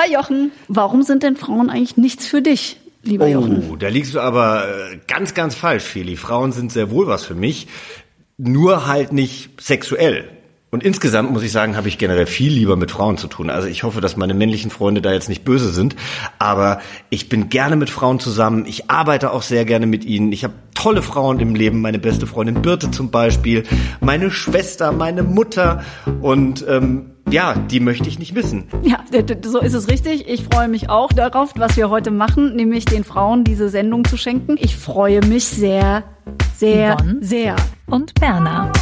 Hi Jochen, warum sind denn Frauen eigentlich nichts für dich, lieber oh, Jochen? da liegst du aber äh, ganz, ganz falsch, Feli. Frauen sind sehr wohl was für mich, nur halt nicht sexuell. Und insgesamt muss ich sagen, habe ich generell viel lieber mit Frauen zu tun. Also ich hoffe, dass meine männlichen Freunde da jetzt nicht böse sind. Aber ich bin gerne mit Frauen zusammen. Ich arbeite auch sehr gerne mit ihnen. Ich habe tolle Frauen im Leben. Meine beste Freundin Birte zum Beispiel. Meine Schwester, meine Mutter. Und ähm, ja, die möchte ich nicht missen. Ja, so ist es richtig. Ich freue mich auch darauf, was wir heute machen, nämlich den Frauen diese Sendung zu schenken. Ich freue mich sehr, sehr, Yvonne? sehr. und Berna.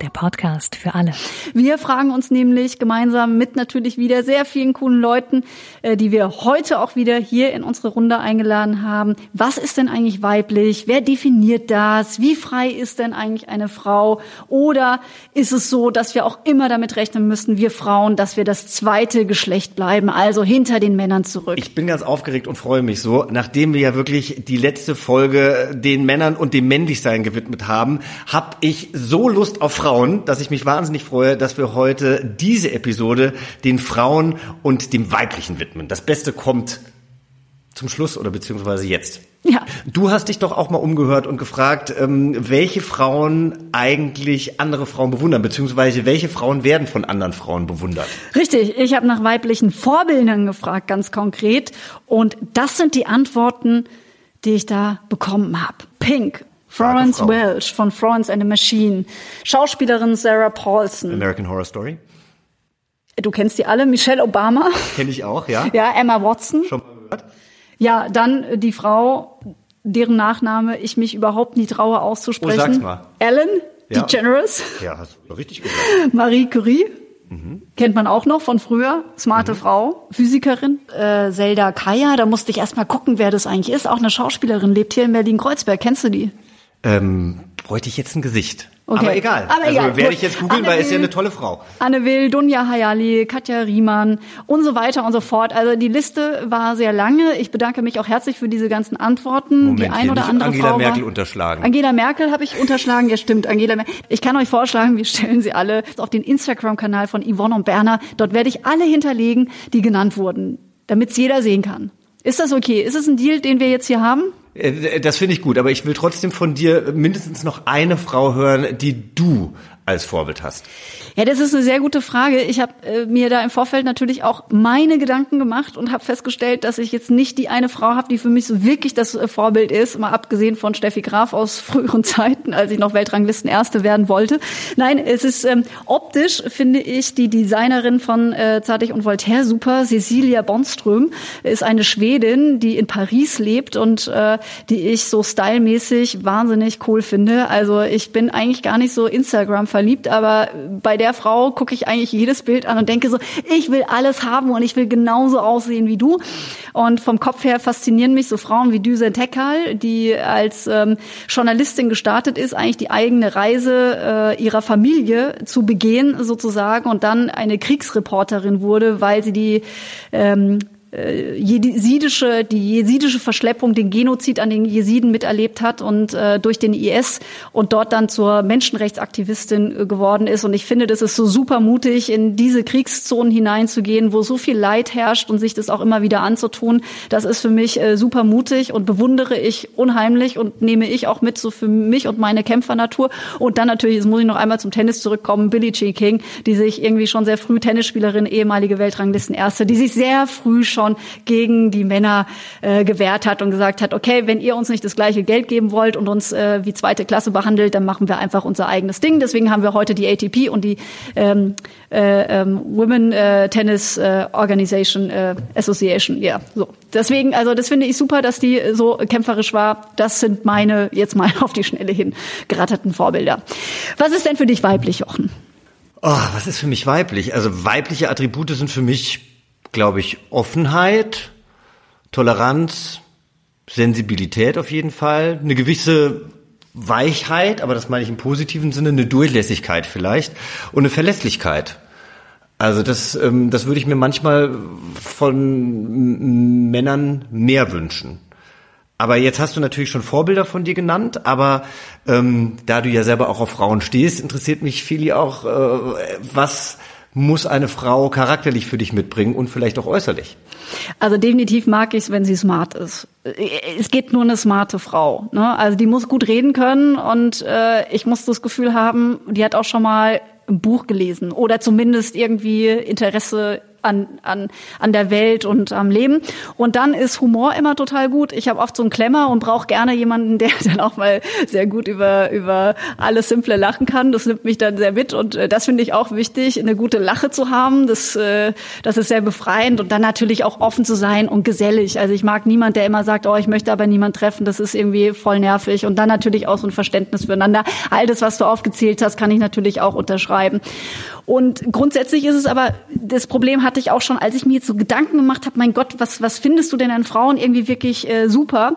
Der Podcast für alle. Wir fragen uns nämlich gemeinsam mit natürlich wieder sehr vielen coolen Leuten, äh, die wir heute auch wieder hier in unsere Runde eingeladen haben. Was ist denn eigentlich weiblich? Wer definiert das? Wie frei ist denn eigentlich eine Frau? Oder ist es so, dass wir auch immer damit rechnen müssen, wir Frauen, dass wir das zweite Geschlecht bleiben, also hinter den Männern zurück? Ich bin ganz aufgeregt und freue mich so. Nachdem wir ja wirklich die letzte Folge den Männern und dem Männlichsein gewidmet haben, habe ich so Lust auf Frauen, dass ich mich wahnsinnig freue, dass wir heute diese Episode den Frauen und dem Weiblichen widmen. Das Beste kommt zum Schluss oder beziehungsweise jetzt. Ja. Du hast dich doch auch mal umgehört und gefragt, ähm, welche Frauen eigentlich andere Frauen bewundern, beziehungsweise welche Frauen werden von anderen Frauen bewundert. Richtig, ich habe nach weiblichen Vorbildern gefragt, ganz konkret. Und das sind die Antworten, die ich da bekommen habe. Pink, Florence. Welch von Florence and the Machine, Schauspielerin Sarah Paulson. American Horror Story. Du kennst die alle, Michelle Obama. Kenne ich auch, ja. Ja, Emma Watson. Schon mal gehört? Ja, dann die Frau, deren Nachname ich mich überhaupt nie traue auszusprechen. Oh, sag's mal. Ellen Ja. DeGeneres. Ja, hast du richtig gesagt. Marie Curie. Kennt man auch noch von früher. Smarte Frau, Physikerin. Äh, Zelda Kaya, da musste ich erst mal gucken, wer das eigentlich ist. Auch eine Schauspielerin, lebt hier in Berlin-Kreuzberg. Kennst du die? Ähm, bräuchte ich jetzt ein Gesicht. Okay. Aber egal. Aber also egal, werde ich jetzt googeln, weil ist ja eine tolle Frau. Anne Will, Dunja Hayali, Katja Riemann und so weiter und so fort. Also die Liste war sehr lange. Ich bedanke mich auch herzlich für diese ganzen Antworten. Moment, die ein oder andere Angela Frau Merkel war, unterschlagen. Angela Merkel habe ich unterschlagen. Ja, stimmt. Angela Merkel. Ich kann euch vorschlagen, wir stellen sie alle auf den Instagram-Kanal von Yvonne und Berner. Dort werde ich alle hinterlegen, die genannt wurden, damit es jeder sehen kann. Ist das okay? Ist es ein Deal, den wir jetzt hier haben? Äh, Das finde ich gut, aber ich will trotzdem von dir mindestens noch eine Frau hören, die du als Vorbild hast. Ja, das ist eine sehr gute Frage. Ich habe äh, mir da im Vorfeld natürlich auch meine Gedanken gemacht und habe festgestellt, dass ich jetzt nicht die eine Frau habe, die für mich so wirklich das äh, Vorbild ist, mal abgesehen von Steffi Graf aus früheren Zeiten, als ich noch Weltranglisten Erste werden wollte. Nein, es ist ähm, optisch finde ich die Designerin von äh, Zartig und Voltaire super. Cecilia Bonström ist eine Schwedin, die in Paris lebt und äh, die ich so stylmäßig wahnsinnig cool finde. Also ich bin eigentlich gar nicht so Instagram verliebt, aber bei der Frau gucke ich eigentlich jedes Bild an und denke so, ich will alles haben und ich will genauso aussehen wie du. Und vom Kopf her faszinieren mich so Frauen wie Düsen Tekal, die als ähm, Journalistin gestartet ist, eigentlich die eigene Reise äh, ihrer Familie zu begehen sozusagen und dann eine Kriegsreporterin wurde, weil sie die ähm, äh, jesidische, die jesidische Verschleppung, den Genozid an den Jesiden miterlebt hat und äh, durch den IS und dort dann zur Menschenrechtsaktivistin äh, geworden ist. Und ich finde, das ist so super mutig, in diese Kriegszonen hineinzugehen, wo so viel Leid herrscht und sich das auch immer wieder anzutun. Das ist für mich äh, super mutig und bewundere ich unheimlich und nehme ich auch mit so für mich und meine Kämpfernatur. Und dann natürlich, jetzt muss ich noch einmal zum Tennis zurückkommen, Billie Jean King, die sich irgendwie schon sehr früh Tennisspielerin, ehemalige Weltranglistenerste, die sich sehr früh schon gegen die Männer äh, gewehrt hat und gesagt hat, okay, wenn ihr uns nicht das gleiche Geld geben wollt und uns äh, wie zweite Klasse behandelt, dann machen wir einfach unser eigenes Ding. Deswegen haben wir heute die ATP und die ähm, äh, ähm, Women äh, Tennis äh, Organization äh, Association. Ja, so. Deswegen, also das finde ich super, dass die so kämpferisch war. Das sind meine jetzt mal auf die Schnelle hin geratterten Vorbilder. Was ist denn für dich weiblich, Jochen? Oh, was ist für mich weiblich? Also weibliche Attribute sind für mich, glaube ich, Offenheit, Toleranz, Sensibilität auf jeden Fall, eine gewisse Weichheit, aber das meine ich im positiven Sinne, eine Durchlässigkeit vielleicht und eine Verlässlichkeit. Also das, ähm, das würde ich mir manchmal von Männern mehr wünschen. Aber jetzt hast du natürlich schon Vorbilder von dir genannt, aber ähm, da du ja selber auch auf Frauen stehst, interessiert mich Fili auch, äh, was muss eine Frau charakterlich für dich mitbringen und vielleicht auch äußerlich? Also definitiv mag ich es, wenn sie smart ist. Es geht nur eine smarte Frau. Ne? Also die muss gut reden können und äh, ich muss das Gefühl haben, die hat auch schon mal ein Buch gelesen oder zumindest irgendwie Interesse an, an, an der Welt und am Leben. Und dann ist Humor immer total gut. Ich habe oft so einen Klemmer und brauche gerne jemanden, der dann auch mal sehr gut über, über alles Simple lachen kann. Das nimmt mich dann sehr mit und äh, das finde ich auch wichtig, eine gute Lache zu haben. Das, äh, das ist sehr befreiend und dann natürlich auch offen zu sein und gesellig. Also ich mag niemand, der immer sagt, oh, ich möchte aber niemand treffen. Das ist irgendwie voll nervig und dann natürlich auch so ein Verständnis füreinander. All das, was du aufgezählt hast, kann ich natürlich auch unterschreiben. Und grundsätzlich ist es aber, das Problem hatte ich auch schon, als ich mir jetzt so Gedanken gemacht habe, mein Gott, was, was findest du denn an Frauen irgendwie wirklich äh, super?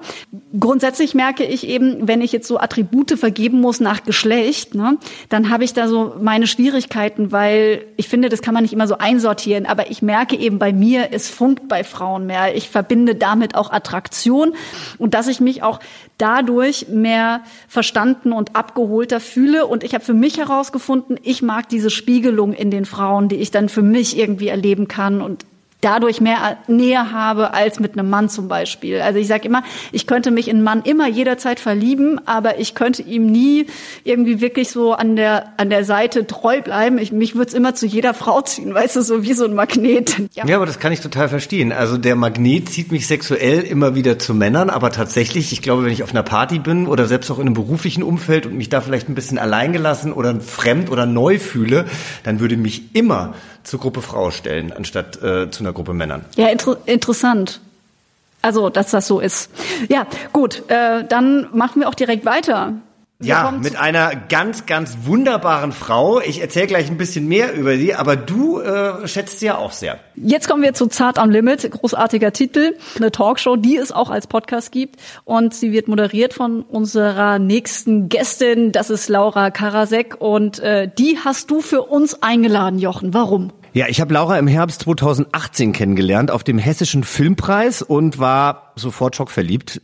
Grundsätzlich merke ich eben, wenn ich jetzt so Attribute vergeben muss nach Geschlecht, ne, dann habe ich da so meine Schwierigkeiten, weil ich finde, das kann man nicht immer so einsortieren, aber ich merke eben bei mir, es funkt bei Frauen mehr. Ich verbinde damit auch Attraktion und dass ich mich auch dadurch mehr verstanden und abgeholter fühle. Und ich habe für mich herausgefunden, ich mag diese Spiegelung in den Frauen, die ich dann für mich irgendwie erleben kann und dadurch mehr Nähe habe als mit einem Mann zum Beispiel. Also ich sage immer, ich könnte mich in einen Mann immer jederzeit verlieben, aber ich könnte ihm nie irgendwie wirklich so an der an der Seite treu bleiben. Ich, mich würde es immer zu jeder Frau ziehen, weißt du, so wie so ein Magnet. Ja. ja, aber das kann ich total verstehen. Also der Magnet zieht mich sexuell immer wieder zu Männern, aber tatsächlich, ich glaube, wenn ich auf einer Party bin oder selbst auch in einem beruflichen Umfeld und mich da vielleicht ein bisschen alleingelassen oder fremd oder neu fühle, dann würde mich immer zur Gruppe Frau stellen, anstatt äh, zu einer Gruppe Männern. Ja, inter interessant. Also, dass das so ist. Ja, gut, äh, dann machen wir auch direkt weiter. Ja, mit einer ganz, ganz wunderbaren Frau. Ich erzähle gleich ein bisschen mehr über sie, aber du äh, schätzt sie ja auch sehr. Jetzt kommen wir zu Zart am Limit, großartiger Titel, eine Talkshow, die es auch als Podcast gibt und sie wird moderiert von unserer nächsten Gästin, das ist Laura Karasek und äh, die hast du für uns eingeladen, Jochen. Warum? Ja, ich habe Laura im Herbst 2018 kennengelernt auf dem Hessischen Filmpreis und war sofort schockverliebt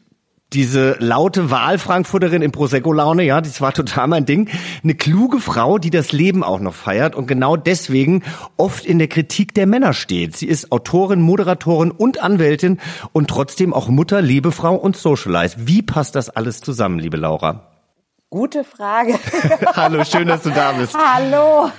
diese laute Wahlfrankfurterin in Prosecco-Laune, ja, das war total mein Ding. Eine kluge Frau, die das Leben auch noch feiert und genau deswegen oft in der Kritik der Männer steht. Sie ist Autorin, Moderatorin und Anwältin und trotzdem auch Mutter, Liebefrau und Socialize. Wie passt das alles zusammen, liebe Laura? Gute Frage. Hallo, schön, dass du da bist. Hallo,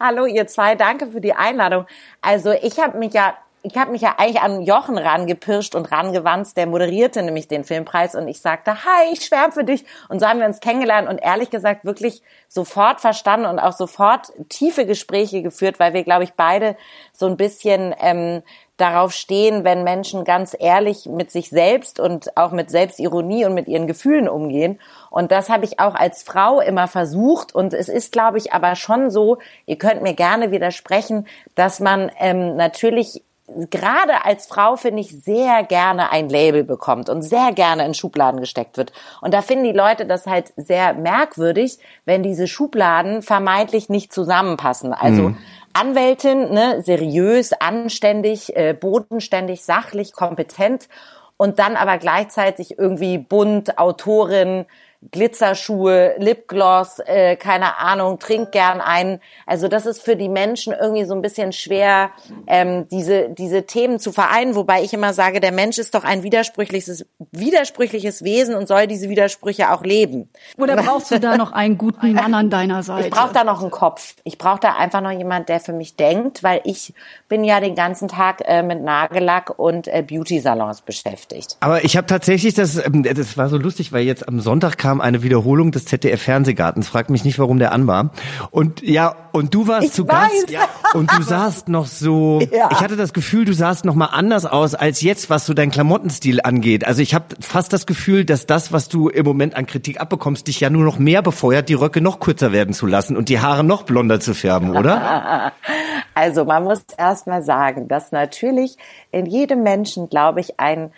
hallo ihr zwei, danke für die Einladung. Also ich habe mich ja ich habe mich ja eigentlich an Jochen rangepirscht und rangewanzt, der moderierte nämlich den Filmpreis und ich sagte, hi, ich schwärme für dich. Und so haben wir uns kennengelernt und ehrlich gesagt wirklich sofort verstanden und auch sofort tiefe Gespräche geführt, weil wir, glaube ich, beide so ein bisschen ähm, darauf stehen, wenn Menschen ganz ehrlich mit sich selbst und auch mit Selbstironie und mit ihren Gefühlen umgehen. Und das habe ich auch als Frau immer versucht. Und es ist, glaube ich, aber schon so, ihr könnt mir gerne widersprechen, dass man ähm, natürlich gerade als Frau finde ich sehr gerne ein Label bekommt und sehr gerne in Schubladen gesteckt wird. Und da finden die Leute das halt sehr merkwürdig, wenn diese Schubladen vermeintlich nicht zusammenpassen. Also mhm. Anwältin, ne, seriös, anständig, äh, bodenständig, sachlich, kompetent und dann aber gleichzeitig irgendwie bunt, Autorin, Glitzerschuhe, Lipgloss, äh, keine Ahnung, trink gern ein. Also das ist für die Menschen irgendwie so ein bisschen schwer, ähm, diese, diese Themen zu vereinen, wobei ich immer sage, der Mensch ist doch ein widersprüchliches, widersprüchliches Wesen und soll diese Widersprüche auch leben. Oder brauchst du da noch einen guten Mann an deiner Seite? Ich brauche da noch einen Kopf. Ich brauche da einfach noch jemand, der für mich denkt, weil ich bin ja den ganzen Tag äh, mit Nagellack und äh, Beauty-Salons beschäftigt. Aber ich habe tatsächlich, das, ähm, das war so lustig, weil jetzt am Sonntag kam kam eine Wiederholung des ZDF Fernsehgartens. Frag mich nicht, warum der an war. Und ja, und du warst ich zu weiß. Gast ja, und du sahst noch so, ja. ich hatte das Gefühl, du sahst noch mal anders aus als jetzt, was so dein Klamottenstil angeht. Also ich habe fast das Gefühl, dass das, was du im Moment an Kritik abbekommst, dich ja nur noch mehr befeuert, die Röcke noch kürzer werden zu lassen und die Haare noch blonder zu färben, oder? also man muss erst mal sagen, dass natürlich in jedem Menschen, glaube ich, ein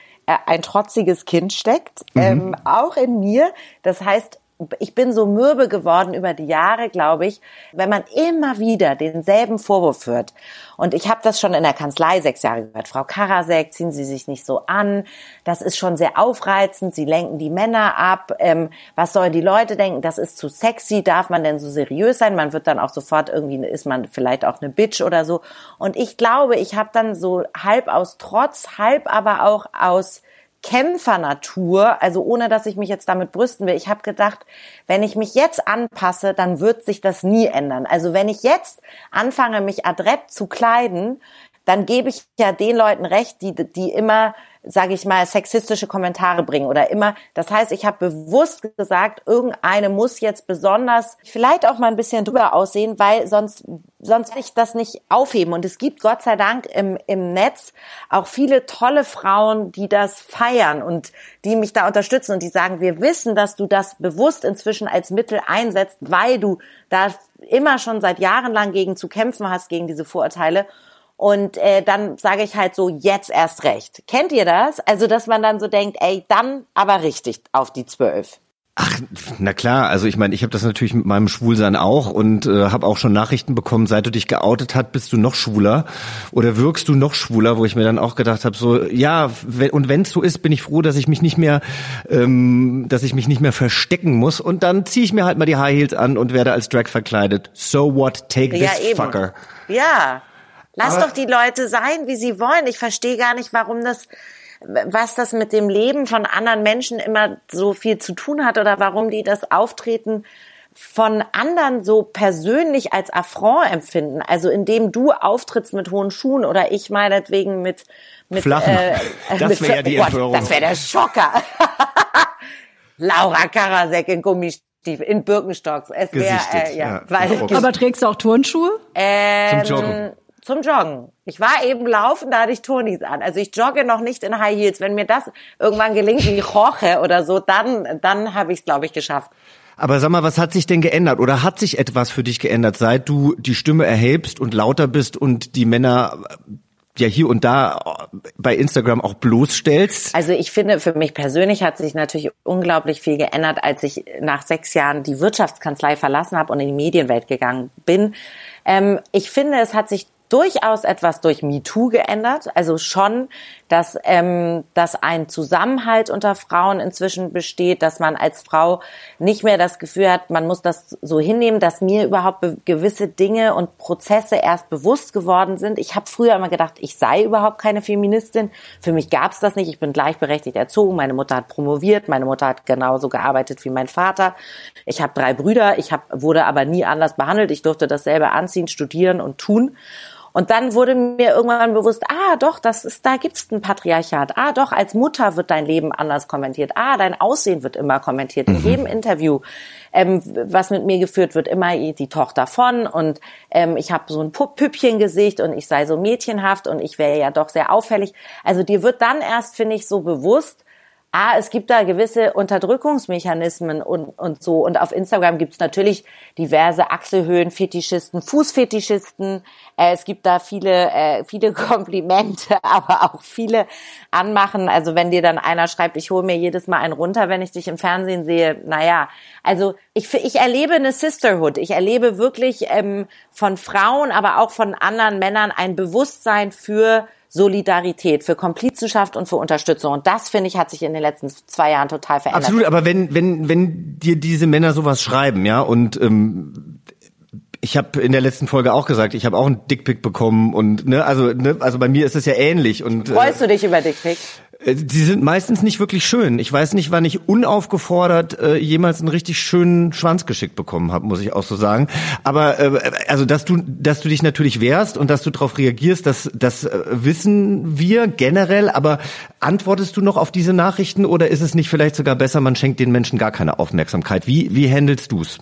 ein trotziges Kind steckt, mhm. ähm, auch in mir. Das heißt, ich bin so mürbe geworden über die Jahre, glaube ich, wenn man immer wieder denselben Vorwurf hört. Und ich habe das schon in der Kanzlei sechs Jahre gehört. Frau Karasek, ziehen Sie sich nicht so an. Das ist schon sehr aufreizend. Sie lenken die Männer ab. Ähm, was sollen die Leute denken? Das ist zu sexy. Darf man denn so seriös sein? Man wird dann auch sofort irgendwie, ist man vielleicht auch eine Bitch oder so. Und ich glaube, ich habe dann so halb aus Trotz, halb aber auch aus Kämpfernatur, also ohne dass ich mich jetzt damit brüsten will. Ich habe gedacht, wenn ich mich jetzt anpasse, dann wird sich das nie ändern. Also wenn ich jetzt anfange, mich adrett zu kleiden, dann gebe ich ja den Leuten recht, die, die immer sage ich mal, sexistische Kommentare bringen oder immer. Das heißt, ich habe bewusst gesagt, irgendeine muss jetzt besonders vielleicht auch mal ein bisschen drüber aussehen, weil sonst sonst werde ich das nicht aufheben. Und es gibt Gott sei Dank im, im Netz auch viele tolle Frauen, die das feiern und die mich da unterstützen und die sagen, wir wissen, dass du das bewusst inzwischen als Mittel einsetzt, weil du da immer schon seit Jahren lang gegen zu kämpfen hast, gegen diese Vorurteile. Und äh, dann sage ich halt so, jetzt erst recht. Kennt ihr das? Also, dass man dann so denkt, ey, dann aber richtig auf die zwölf. Ach, na klar, also ich meine, ich habe das natürlich mit meinem Schwulsein auch und äh, habe auch schon Nachrichten bekommen, seit du dich geoutet hast, bist du noch schwuler oder wirkst du noch schwuler, wo ich mir dann auch gedacht habe, so ja, und wenn es so ist, bin ich froh, dass ich mich nicht mehr, ähm, dass ich mich nicht mehr verstecken muss und dann ziehe ich mir halt mal die High Heels an und werde als Drag verkleidet. So what, take ja, this eben. fucker. Ja, Lass Aber doch die Leute sein, wie sie wollen. Ich verstehe gar nicht, warum das, was das mit dem Leben von anderen Menschen immer so viel zu tun hat oder warum die das Auftreten von anderen so persönlich als Affront empfinden. Also indem du auftrittst mit hohen Schuhen oder ich meinetwegen mit mit Flachen. Äh, das wäre ja die Empörung. Das wäre der Schocker. Laura Karasek in Gummistiefeln, in Birkenstocks. Es wäre äh, ja, ja. Weil, Aber trägst du auch Turnschuhe? Ähm, Zum Joggen zum Joggen. Ich war eben laufen, da hatte ich Tonis an. Also ich jogge noch nicht in High Heels. Wenn mir das irgendwann gelingt, wie Roche oder so, dann, dann habe ich es, glaube ich, geschafft. Aber sag mal, was hat sich denn geändert? Oder hat sich etwas für dich geändert, seit du die Stimme erhebst und lauter bist und die Männer ja hier und da bei Instagram auch bloßstellst? Also ich finde, für mich persönlich hat sich natürlich unglaublich viel geändert, als ich nach sechs Jahren die Wirtschaftskanzlei verlassen habe und in die Medienwelt gegangen bin. Ähm, ich finde, es hat sich durchaus etwas durch MeToo geändert. Also schon, dass, ähm, dass ein Zusammenhalt unter Frauen inzwischen besteht, dass man als Frau nicht mehr das Gefühl hat, man muss das so hinnehmen, dass mir überhaupt gewisse Dinge und Prozesse erst bewusst geworden sind. Ich habe früher immer gedacht, ich sei überhaupt keine Feministin. Für mich gab es das nicht. Ich bin gleichberechtigt erzogen. Meine Mutter hat promoviert. Meine Mutter hat genauso gearbeitet wie mein Vater. Ich habe drei Brüder. Ich hab, wurde aber nie anders behandelt. Ich durfte dasselbe anziehen, studieren und tun. Und dann wurde mir irgendwann bewusst, ah, doch, das ist, da gibt's ein Patriarchat. Ah, doch, als Mutter wird dein Leben anders kommentiert. Ah, dein Aussehen wird immer kommentiert. In mhm. jedem Interview, ähm, was mit mir geführt wird, immer die Tochter von und ähm, ich habe so ein Püppchengesicht und ich sei so mädchenhaft und ich wäre ja doch sehr auffällig. Also dir wird dann erst, finde ich, so bewusst, ah, es gibt da gewisse Unterdrückungsmechanismen und, und so. Und auf Instagram gibt's natürlich diverse Achselhöhen-Fetischisten, Fußfetischisten. Äh, es gibt da viele, äh, viele Komplimente, aber auch viele Anmachen. Also wenn dir dann einer schreibt, ich hole mir jedes Mal einen runter, wenn ich dich im Fernsehen sehe, naja, also ich, ich erlebe eine Sisterhood. Ich erlebe wirklich ähm, von Frauen, aber auch von anderen Männern ein Bewusstsein für Solidarität, für Komplizenschaft und für Unterstützung. Und das, finde ich, hat sich in den letzten zwei Jahren total verändert. Absolut, aber wenn, wenn, wenn dir diese Männer sowas schreiben, ja, und ähm, ich habe in der letzten Folge auch gesagt, ich habe auch einen Dickpick bekommen und ne, also ne, also bei mir ist es ja ähnlich und freust äh, du dich über Dickpick? Äh, sie sind meistens nicht wirklich schön. Ich weiß nicht, wann ich unaufgefordert äh, jemals einen richtig schönen Schwanz geschickt bekommen habe, muss ich auch so sagen. Aber äh, also, dass du, dass du dich natürlich wehrst und dass du darauf reagierst, das, das äh, wissen wir generell. Aber antwortest du noch auf diese Nachrichten oder ist es nicht vielleicht sogar besser, man schenkt den Menschen gar keine Aufmerksamkeit? Wie, wie handelst du's?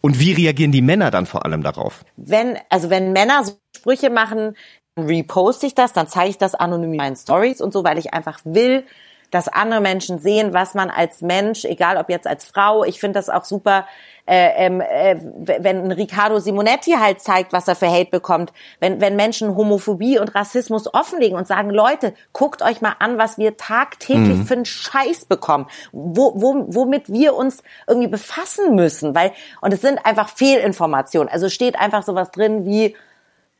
Und wie reagieren die Männer dann vor allem darauf? Wenn, also wenn Männer so Sprüche machen, reposte ich das, dann zeige ich das anonym in meinen Stories und so, weil ich einfach will, dass andere Menschen sehen, was man als Mensch, egal ob jetzt als Frau, ich finde das auch super, äh, ähm, äh, wenn Riccardo Simonetti halt zeigt, was er für Hate bekommt, wenn, wenn Menschen Homophobie und Rassismus offenlegen und sagen, Leute, guckt euch mal an, was wir tagtäglich mhm. für einen Scheiß bekommen, wo, wo, womit wir uns irgendwie befassen müssen, weil, und es sind einfach Fehlinformationen, also steht einfach sowas drin wie,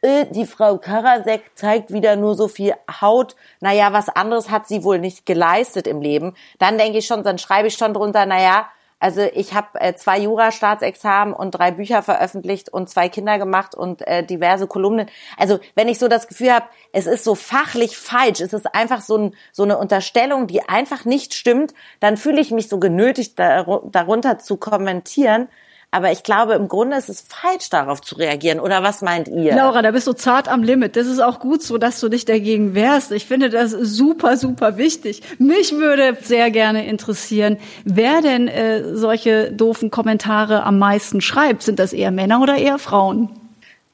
äh, die Frau Karasek zeigt wieder nur so viel Haut. Naja, was anderes hat sie wohl nicht geleistet im Leben. Dann denke ich schon, dann schreibe ich schon drunter, naja, also ich habe äh, zwei Jura-Staatsexamen und drei Bücher veröffentlicht und zwei Kinder gemacht und äh, diverse Kolumnen. Also wenn ich so das Gefühl habe, es ist so fachlich falsch, es ist einfach so, ein, so eine Unterstellung, die einfach nicht stimmt, dann fühle ich mich so genötigt, darunter zu kommentieren. Aber ich glaube, im Grunde ist es falsch, darauf zu reagieren. Oder was meint ihr? Laura, da bist du zart am Limit. Das ist auch gut so, dass du dich dagegen wehrst. Ich finde das super, super wichtig. Mich würde sehr gerne interessieren, wer denn äh, solche doofen Kommentare am meisten schreibt. Sind das eher Männer oder eher Frauen?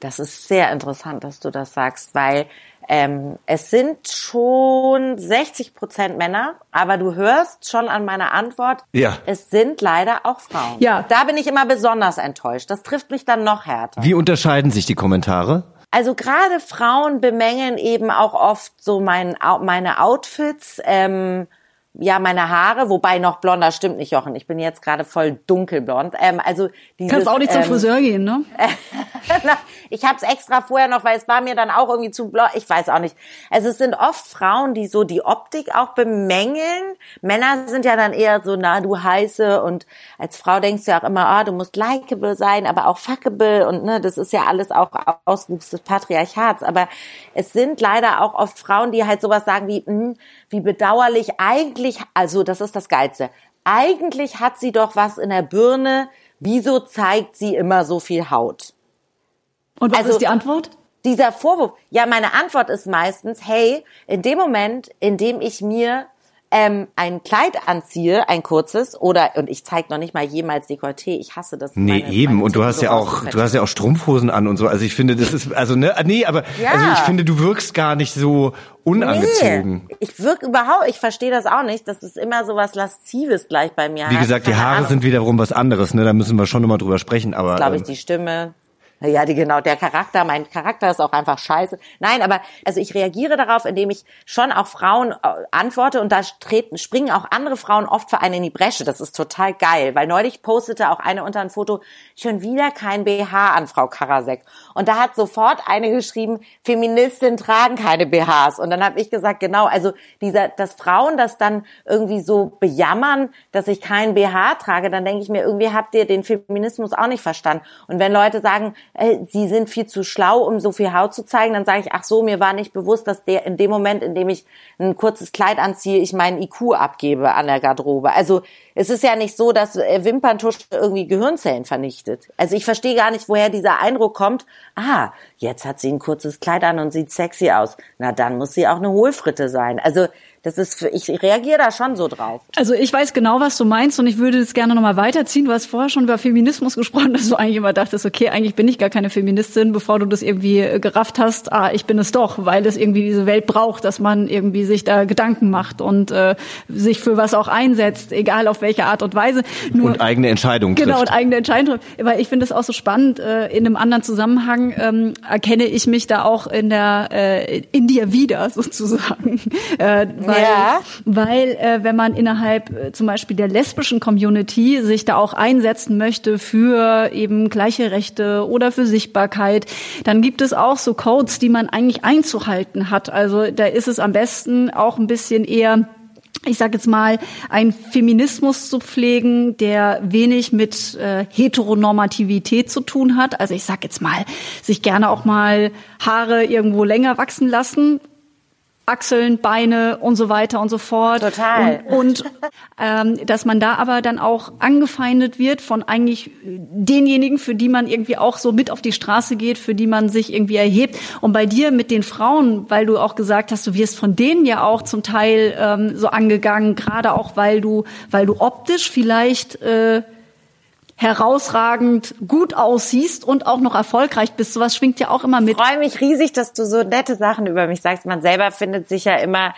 Das ist sehr interessant, dass du das sagst, weil ähm, es sind schon 60 Prozent Männer, aber du hörst schon an meiner Antwort, ja. es sind leider auch Frauen. Ja. Da bin ich immer besonders enttäuscht. Das trifft mich dann noch härter. Wie unterscheiden sich die Kommentare? Also gerade Frauen bemängeln eben auch oft so mein, meine Outfits. Ähm, ja, meine Haare, wobei noch blonder stimmt nicht, Jochen. Ich bin jetzt gerade voll dunkelblond. Ähm, also dieses, Kannst auch nicht zum ähm, Friseur gehen, ne? ich habe es extra vorher noch, weil es war mir dann auch irgendwie zu blond. Ich weiß auch nicht. Also es sind oft Frauen, die so die Optik auch bemängeln. Männer sind ja dann eher so, na, du heiße. Und als Frau denkst du ja auch immer, ah, du musst likable sein, aber auch fuckable. Und ne, das ist ja alles auch Auswuchs des Patriarchats. Aber es sind leider auch oft Frauen, die halt sowas sagen wie, mh, hm, wie bedauerlich eigentlich, also das ist das Geilste, eigentlich hat sie doch was in der Birne, wieso zeigt sie immer so viel Haut? Und was also, ist die Antwort? Dieser Vorwurf, ja, meine Antwort ist meistens, hey, in dem Moment, in dem ich mir ähm, ein Kleid anziehe, ein kurzes, oder und ich zeige noch nicht mal jemals Dekolleté, ich hasse das. Nee, meine, eben. Meine und du hast ja auch, du hast ja auch Strumpfhosen an und so. Also ich finde, das ist, also ne, nee, aber ja. also ich finde, du wirkst gar nicht so unangezogen. Nee, ich wirk überhaupt, ich verstehe das auch nicht. Das ist immer so was Laszives gleich bei mir. Wie gesagt, die Haare Ahnung. sind wiederum was anderes, ne? Da müssen wir schon nochmal drüber sprechen. Aber glaube ich, ähm, die Stimme. Ja, die, genau, der Charakter, mein Charakter ist auch einfach scheiße. Nein, aber also ich reagiere darauf, indem ich schon auch Frauen äh, antworte und da treten, springen auch andere Frauen oft für einen in die Bresche. Das ist total geil, weil neulich postete auch eine unter ein Foto, schon wieder kein BH an Frau Karasek. Und da hat sofort eine geschrieben, Feministinnen tragen keine BHs. Und dann habe ich gesagt, genau, also dieser, dass Frauen das dann irgendwie so bejammern, dass ich kein BH trage, dann denke ich mir, irgendwie habt ihr den Feminismus auch nicht verstanden. Und wenn Leute sagen, äh, sie sind viel zu schlau, um so viel Haut zu zeigen, dann sage ich, ach so, mir war nicht bewusst, dass der in dem Moment, in dem ich ein kurzes Kleid anziehe, ich meinen IQ abgebe an der Garderobe. Also es ist ja nicht so, dass äh, Wimperntusch irgendwie Gehirnzellen vernichtet. Also ich verstehe gar nicht, woher dieser Eindruck kommt. Ah, jetzt hat sie ein kurzes Kleid an und sieht sexy aus. Na, dann muss sie auch eine Hohlfritte sein. Also das ist, für, ich reagiere da schon so drauf. Also ich weiß genau, was du meinst und ich würde das gerne nochmal weiterziehen. Du hast vorher schon über Feminismus gesprochen, dass du eigentlich immer dachtest, okay, eigentlich bin ich gar keine Feministin, bevor du das irgendwie äh, gerafft hast, ah, ich bin es doch, weil es irgendwie diese Welt braucht, dass man irgendwie sich da Gedanken macht und äh, sich für was auch einsetzt, egal auf welche Art und Weise. Nur, und eigene Entscheidungen trifft. Genau, und eigene Entscheidungen trifft. Weil ich finde es auch so spannend, äh, in einem anderen Zusammenhang ähm, erkenne ich mich da auch in der äh, in dir wieder sozusagen. Äh, weil, ja. weil äh, wenn man innerhalb äh, zum Beispiel der lesbischen Community sich da auch einsetzen möchte für eben gleiche Rechte oder für Sichtbarkeit, dann gibt es auch so Codes, die man eigentlich einzuhalten hat. Also da ist es am besten auch ein bisschen eher ich sage jetzt mal, einen Feminismus zu pflegen, der wenig mit äh, Heteronormativität zu tun hat. Also ich sage jetzt mal, sich gerne auch mal Haare irgendwo länger wachsen lassen, Achseln, Beine und so weiter und so fort. Total. Und, und ähm, dass man da aber dann auch angefeindet wird von eigentlich denjenigen, für die man irgendwie auch so mit auf die Straße geht, für die man sich irgendwie erhebt. Und bei dir mit den Frauen, weil du auch gesagt hast, du wirst von denen ja auch zum Teil ähm, so angegangen, gerade auch weil du, weil du optisch vielleicht äh, herausragend gut aussiehst und auch noch erfolgreich bist. Sowas schwingt ja auch immer mit. Ich freue mich riesig, dass du so nette Sachen über mich sagst. Man selber findet sich ja immer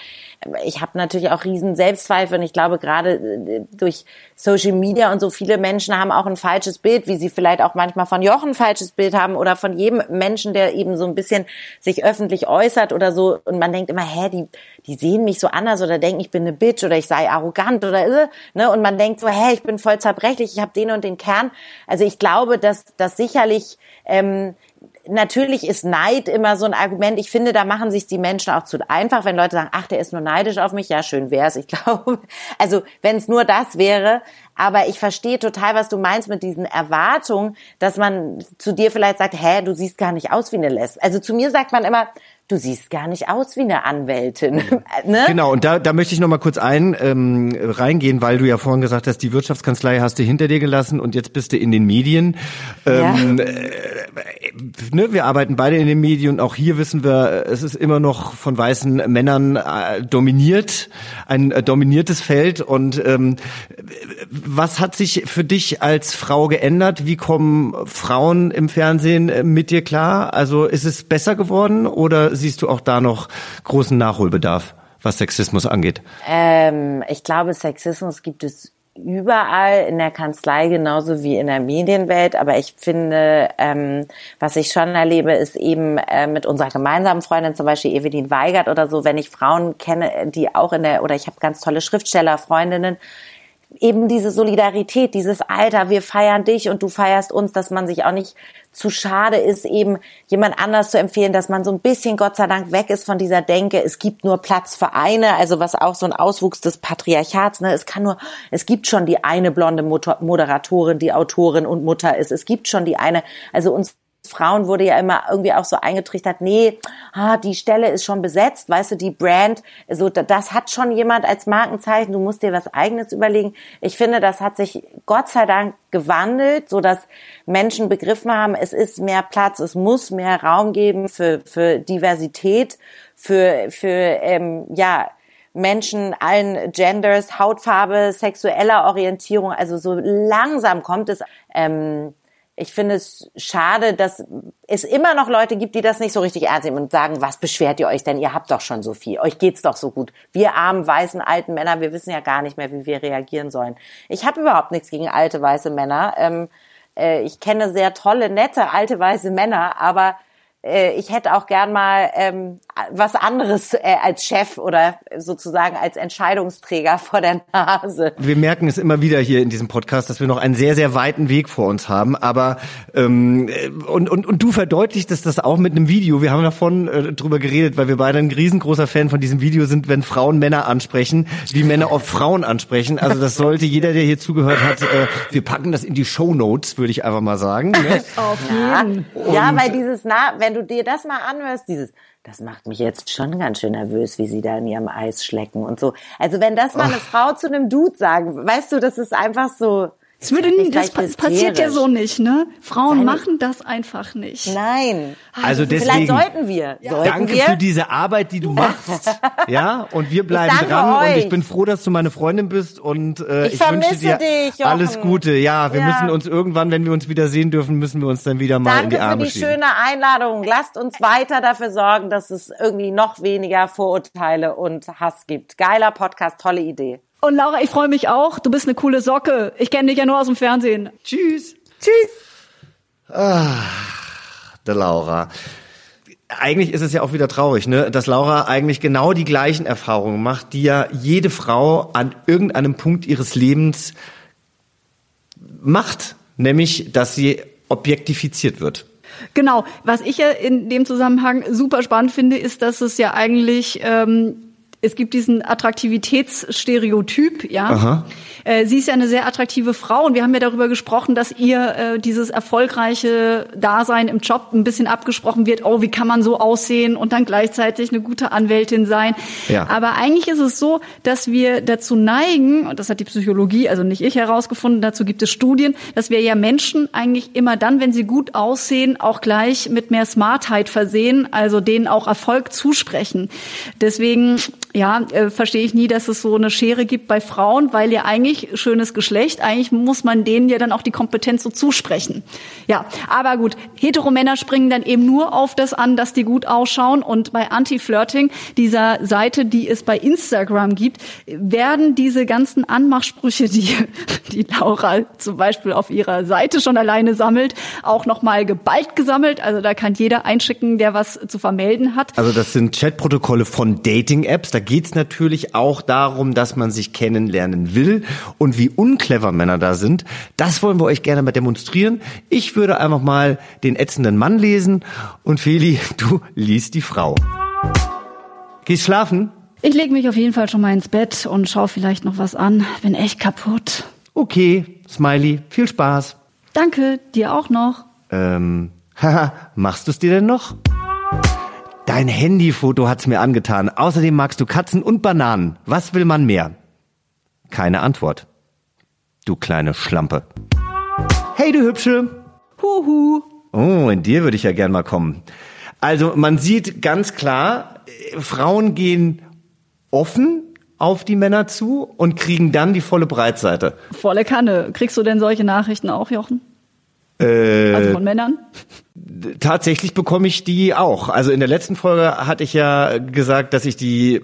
ich habe natürlich auch riesen Selbstzweifel und ich glaube gerade äh, durch Social Media und so viele Menschen haben auch ein falsches Bild, wie sie vielleicht auch manchmal von Jochen ein falsches Bild haben oder von jedem Menschen, der eben so ein bisschen sich öffentlich äußert oder so und man denkt immer, hä, die die sehen mich so anders oder denken, ich bin eine Bitch oder ich sei arrogant oder ne und man denkt so, hä, ich bin voll zerbrechlich, ich habe den und den Kern. Also ich glaube, dass das sicherlich ähm, natürlich ist Neid immer so ein Argument. Ich finde, da machen sich die Menschen auch zu einfach, wenn Leute sagen, ach, der ist nur neidisch auf mich. Ja, schön wär's. Ich glaube, also wenn es nur das wäre. Aber ich verstehe total, was du meinst mit diesen Erwartungen, dass man zu dir vielleicht sagt, hä, du siehst gar nicht aus wie eine Lesbe. Also zu mir sagt man immer, du siehst gar nicht aus wie eine Anwältin. ne? Genau, und da, da möchte ich noch mal kurz ein ähm, reingehen, weil du ja vorhin gesagt hast, die Wirtschaftskanzlei hast du hinter dir gelassen und jetzt bist du in den Medien. Ähm, ja. äh, ne, wir arbeiten beide in den Medien und auch hier wissen wir, es ist immer noch von weißen Männern äh, dominiert, ein äh, dominiertes Feld. Und ähm, was hat sich für dich als Frau geändert? Wie kommen Frauen im Fernsehen äh, mit dir klar? Also ist es besser geworden oder siehst du auch da noch großen Nachholbedarf, was Sexismus angeht? Ähm, ich glaube, Sexismus gibt es überall in der Kanzlei genauso wie in der Medienwelt. Aber ich finde, ähm, was ich schon erlebe, ist eben äh, mit unserer gemeinsamen Freundin, zum Beispiel Evelyn Weigert oder so, wenn ich Frauen kenne, die auch in der, oder ich habe ganz tolle Schriftsteller-Freundinnen, eben diese Solidarität, dieses Alter, wir feiern dich und du feierst uns, dass man sich auch nicht zu schade ist, eben jemand anders zu empfehlen, dass man so ein bisschen Gott sei Dank weg ist von dieser Denke, es gibt nur Platz für eine, also was auch so ein Auswuchs des Patriarchats, ne, es kann nur, es gibt schon die eine blonde Moderatorin, die Autorin und Mutter ist, es gibt schon die eine, also uns Frauen wurde ja immer irgendwie auch so eingetrichtert, nee, ah, die Stelle ist schon besetzt, weißt du, die Brand, so das hat schon jemand als Markenzeichen, du musst dir was eigenes überlegen. Ich finde, das hat sich Gott sei Dank gewandelt, so dass Menschen begriffen haben, es ist mehr Platz, es muss mehr Raum geben für für Diversität, für für ähm, ja Menschen allen Genders, Hautfarbe, sexueller Orientierung. Also so langsam kommt es. Ähm, ich finde es schade, dass es immer noch Leute gibt, die das nicht so richtig ernst nehmen und sagen, was beschwert ihr euch denn? Ihr habt doch schon so viel. Euch geht's doch so gut. Wir armen, weißen, alten Männer, wir wissen ja gar nicht mehr, wie wir reagieren sollen. Ich habe überhaupt nichts gegen alte, weiße Männer. Ähm, äh, ich kenne sehr tolle, nette, alte, weiße Männer, aber äh, ich hätte auch gern mal ähm, was anderes äh, als Chef oder sozusagen als Entscheidungsträger vor der Nase. Wir merken es immer wieder hier in diesem Podcast, dass wir noch einen sehr, sehr weiten Weg vor uns haben. Aber ähm, und, und, und du verdeutlichtest das auch mit einem Video. Wir haben davon äh, drüber geredet, weil wir beide ein riesengroßer Fan von diesem Video sind, wenn Frauen Männer ansprechen, wie Männer oft Frauen ansprechen. Also das sollte jeder, der hier zugehört hat, äh, wir packen das in die Show Notes, würde ich einfach mal sagen. Ne? Auf jeden. Ja, ja, weil dieses, na, wenn du dir das mal anhörst, dieses das macht mich jetzt schon ganz schön nervös, wie sie da in ihrem Eis schlecken und so. Also wenn das mal eine Frau zu einem Dude sagen, weißt du, das ist einfach so, das würde nie, das passiert ja so nicht, ne? Frauen Seine, machen das einfach nicht. Nein. Also deswegen. Vielleicht sollten wir. Ja. Sollten danke wir? für diese Arbeit, die du machst. ja, und wir bleiben dran. Euch. Und ich bin froh, dass du meine Freundin bist und äh, ich, ich wünsche dir dich, alles Gute. Ja, wir ja. müssen uns irgendwann, wenn wir uns wieder sehen dürfen, müssen wir uns dann wieder mal danke in die Arme Danke für die schöne Einladung. Lasst uns weiter dafür sorgen, dass es irgendwie noch weniger Vorurteile und Hass gibt. Geiler Podcast, tolle Idee. Und Laura, ich freue mich auch. Du bist eine coole Socke. Ich kenne dich ja nur aus dem Fernsehen. Tschüss. Tschüss. Ah, der Laura. Eigentlich ist es ja auch wieder traurig, ne, dass Laura eigentlich genau die gleichen Erfahrungen macht, die ja jede Frau an irgendeinem Punkt ihres Lebens macht, nämlich, dass sie objektifiziert wird. Genau. Was ich ja in dem Zusammenhang super spannend finde, ist, dass es ja eigentlich ähm, es gibt diesen Attraktivitätsstereotyp, ja. Aha. Äh, sie ist ja eine sehr attraktive Frau und wir haben ja darüber gesprochen, dass ihr äh, dieses erfolgreiche Dasein im Job ein bisschen abgesprochen wird. Oh, wie kann man so aussehen und dann gleichzeitig eine gute Anwältin sein? Ja. Aber eigentlich ist es so, dass wir dazu neigen, und das hat die Psychologie, also nicht ich herausgefunden, dazu gibt es Studien, dass wir ja Menschen eigentlich immer dann, wenn sie gut aussehen, auch gleich mit mehr Smartheit versehen, also denen auch Erfolg zusprechen. Deswegen ja, äh, verstehe ich nie, dass es so eine Schere gibt bei Frauen, weil ja eigentlich schönes Geschlecht, eigentlich muss man denen ja dann auch die Kompetenz so zusprechen. Ja, aber gut, Heteromänner springen dann eben nur auf das an, dass die gut ausschauen und bei Anti-Flirting, dieser Seite, die es bei Instagram gibt, werden diese ganzen Anmachsprüche, die, die Laura zum Beispiel auf ihrer Seite schon alleine sammelt, auch nochmal geballt gesammelt. Also da kann jeder einschicken, der was zu vermelden hat. Also das sind Chatprotokolle von Dating-Apps. Da geht's natürlich auch darum, dass man sich kennenlernen will und wie unclever Männer da sind. Das wollen wir euch gerne mal demonstrieren. Ich würde einfach mal den ätzenden Mann lesen und Feli, du liest die Frau. Gehst schlafen? Ich lege mich auf jeden Fall schon mal ins Bett und schaue vielleicht noch was an. Bin echt kaputt. Okay, Smiley, viel Spaß. Danke, dir auch noch. Ähm, haha, machst du's dir denn noch? Dein Handyfoto hat's mir angetan. Außerdem magst du Katzen und Bananen. Was will man mehr? Keine Antwort. Du kleine Schlampe. Hey, du Hübsche. Huhu. Oh, in dir würde ich ja gern mal kommen. Also man sieht ganz klar, äh, Frauen gehen offen auf die Männer zu und kriegen dann die volle Breitseite. Volle Kanne. Kriegst du denn solche Nachrichten auch, Jochen? Äh, Also von Männern? tatsächlich bekomme ich die auch. Also in der letzten Folge hatte ich ja gesagt, dass ich die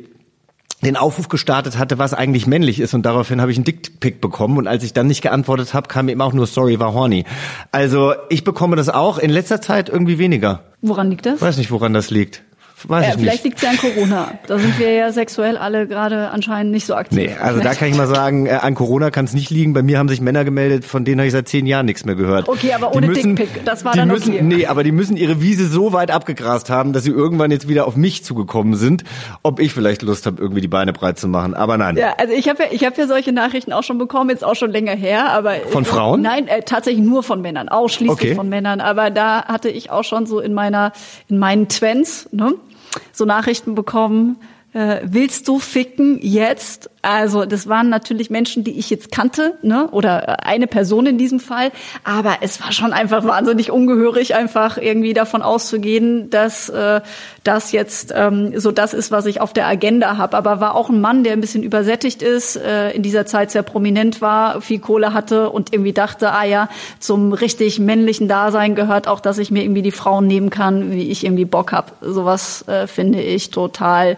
den Aufruf gestartet hatte, was eigentlich männlich ist und daraufhin habe ich einen Dickpick bekommen und als ich dann nicht geantwortet habe, kam eben auch nur sorry, war horny. Also ich bekomme das auch in letzter Zeit irgendwie weniger. Woran liegt das? Weiß nicht, woran das liegt. Weiß Ja, ich vielleicht liegt es ja an Corona. Da sind wir ja sexuell alle gerade anscheinend nicht so aktiv. Nee, also da kann ich mal sagen, äh, an Corona kann es nicht liegen. Bei mir haben sich Männer gemeldet, von denen habe ich seit zehn Jahren nichts mehr gehört. Okay, aber ohne müssen- Dickpick. Das war die dann müssen, okay. Nee, aber die müssen ihre Wiese so weit abgegrast haben, dass sie irgendwann jetzt wieder auf mich zugekommen sind, ob ich vielleicht Lust habe, irgendwie die Beine breit zu machen. Aber nein. Ja, also ich habe ja, ich habe ja solche Nachrichten auch schon bekommen, jetzt auch schon länger her, aber Von Frauen? Nein, äh, tatsächlich nur von Männern, ausschließlich Okay. von Männern. Aber da hatte ich auch schon so in meiner, in meinen Twens, ne, so Nachrichten bekommen. Äh, willst du ficken jetzt? Also das waren natürlich Menschen, die ich jetzt kannte, ne? Oder äh, eine Person in diesem Fall. Aber es war schon einfach wahnsinnig ungehörig, einfach irgendwie davon auszugehen, dass äh, das jetzt ähm, so das ist, was ich auf der Agenda habe. Aber war auch ein Mann, der ein bisschen übersättigt ist, äh, in dieser Zeit sehr prominent war, viel Kohle hatte und irgendwie dachte, ah ja, zum richtig männlichen Dasein gehört auch, dass ich mir irgendwie die Frauen nehmen kann, wie ich irgendwie Bock hab. Sowas äh, finde ich total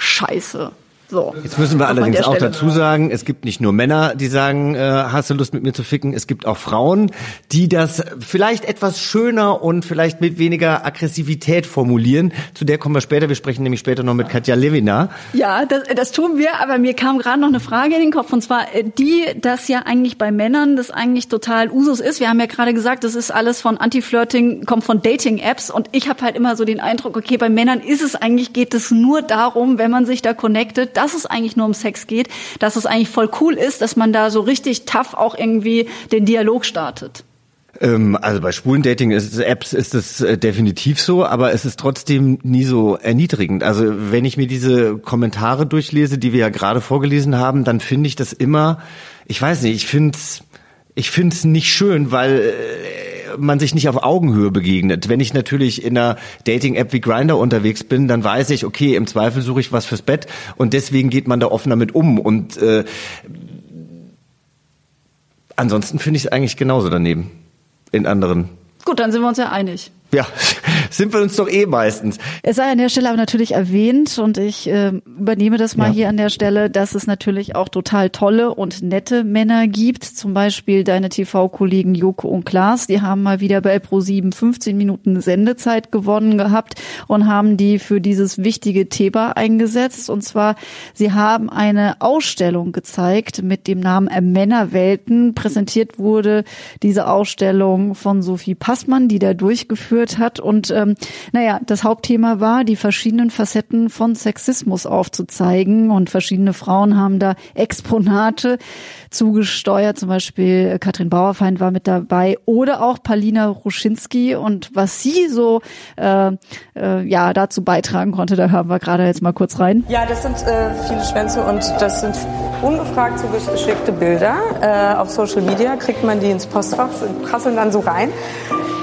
scheiße. So. Jetzt müssen wir allerdings auch dazu sagen, es gibt nicht nur Männer, die sagen, äh, hast du Lust mit mir zu ficken, es gibt auch Frauen, die das vielleicht etwas schöner und vielleicht mit weniger Aggressivität formulieren. Zu der kommen wir später, wir sprechen nämlich später noch mit Katja Levina. Ja, das, das tun wir, aber mir kam gerade noch eine Frage in den Kopf und zwar äh, die, dass ja eigentlich bei Männern das eigentlich total Usus ist. Wir haben ja gerade gesagt, das ist alles von Anti-Flirting, kommt von Dating-Apps und ich habe halt immer so den Eindruck, okay, bei Männern ist es eigentlich, geht es nur darum, wenn man sich da connectet, dass es eigentlich nur um Sex geht, dass es eigentlich voll cool ist, dass man da so richtig tough auch irgendwie den Dialog startet. Ähm, also bei schwulen Dating-Apps ist es äh, definitiv so, aber es ist trotzdem nie so erniedrigend. Also wenn ich mir diese Kommentare durchlese, die wir ja gerade vorgelesen haben, dann finde ich das immer, ich weiß nicht, ich finde es ich find's nicht schön, weil äh, man sich nicht auf Augenhöhe begegnet. Wenn ich natürlich in einer Dating-App wie Grinder unterwegs bin, dann weiß ich, okay, im Zweifel suche ich was fürs Bett und deswegen geht man da offen damit um. Und äh, ansonsten finde ich es eigentlich genauso daneben in anderen. Gut, dann sind wir uns ja einig. Ja, sind wir uns doch eh meistens. Es sei an der Stelle aber natürlich erwähnt und ich äh, übernehme das mal Ja. hier an der Stelle, dass es natürlich auch total tolle und nette Männer gibt. Zum Beispiel deine TV-Kollegen Joko und Klaas, die haben mal wieder bei Pro7 15 Minuten Sendezeit gewonnen gehabt und haben die für dieses wichtige Thema eingesetzt. Und zwar, sie haben eine Ausstellung gezeigt mit dem Namen Männerwelten. Präsentiert wurde diese Ausstellung von Sophie Passmann, die da durchgeführt hat. Und ähm, naja, das Hauptthema war, die verschiedenen Facetten von Sexismus aufzuzeigen. Und verschiedene Frauen haben da Exponate zugesteuert. Zum Beispiel Katrin Bauerfeind war mit dabei oder auch Palina Ruschinski. Und was sie so äh, äh, ja dazu beitragen konnte, da hören wir gerade jetzt mal kurz rein. Ja, das sind äh, viele Schwänze und das sind ungefragt zugeschickte Bilder. Äh, auf Social Media kriegt man die ins Postfach, prasseln dann so rein.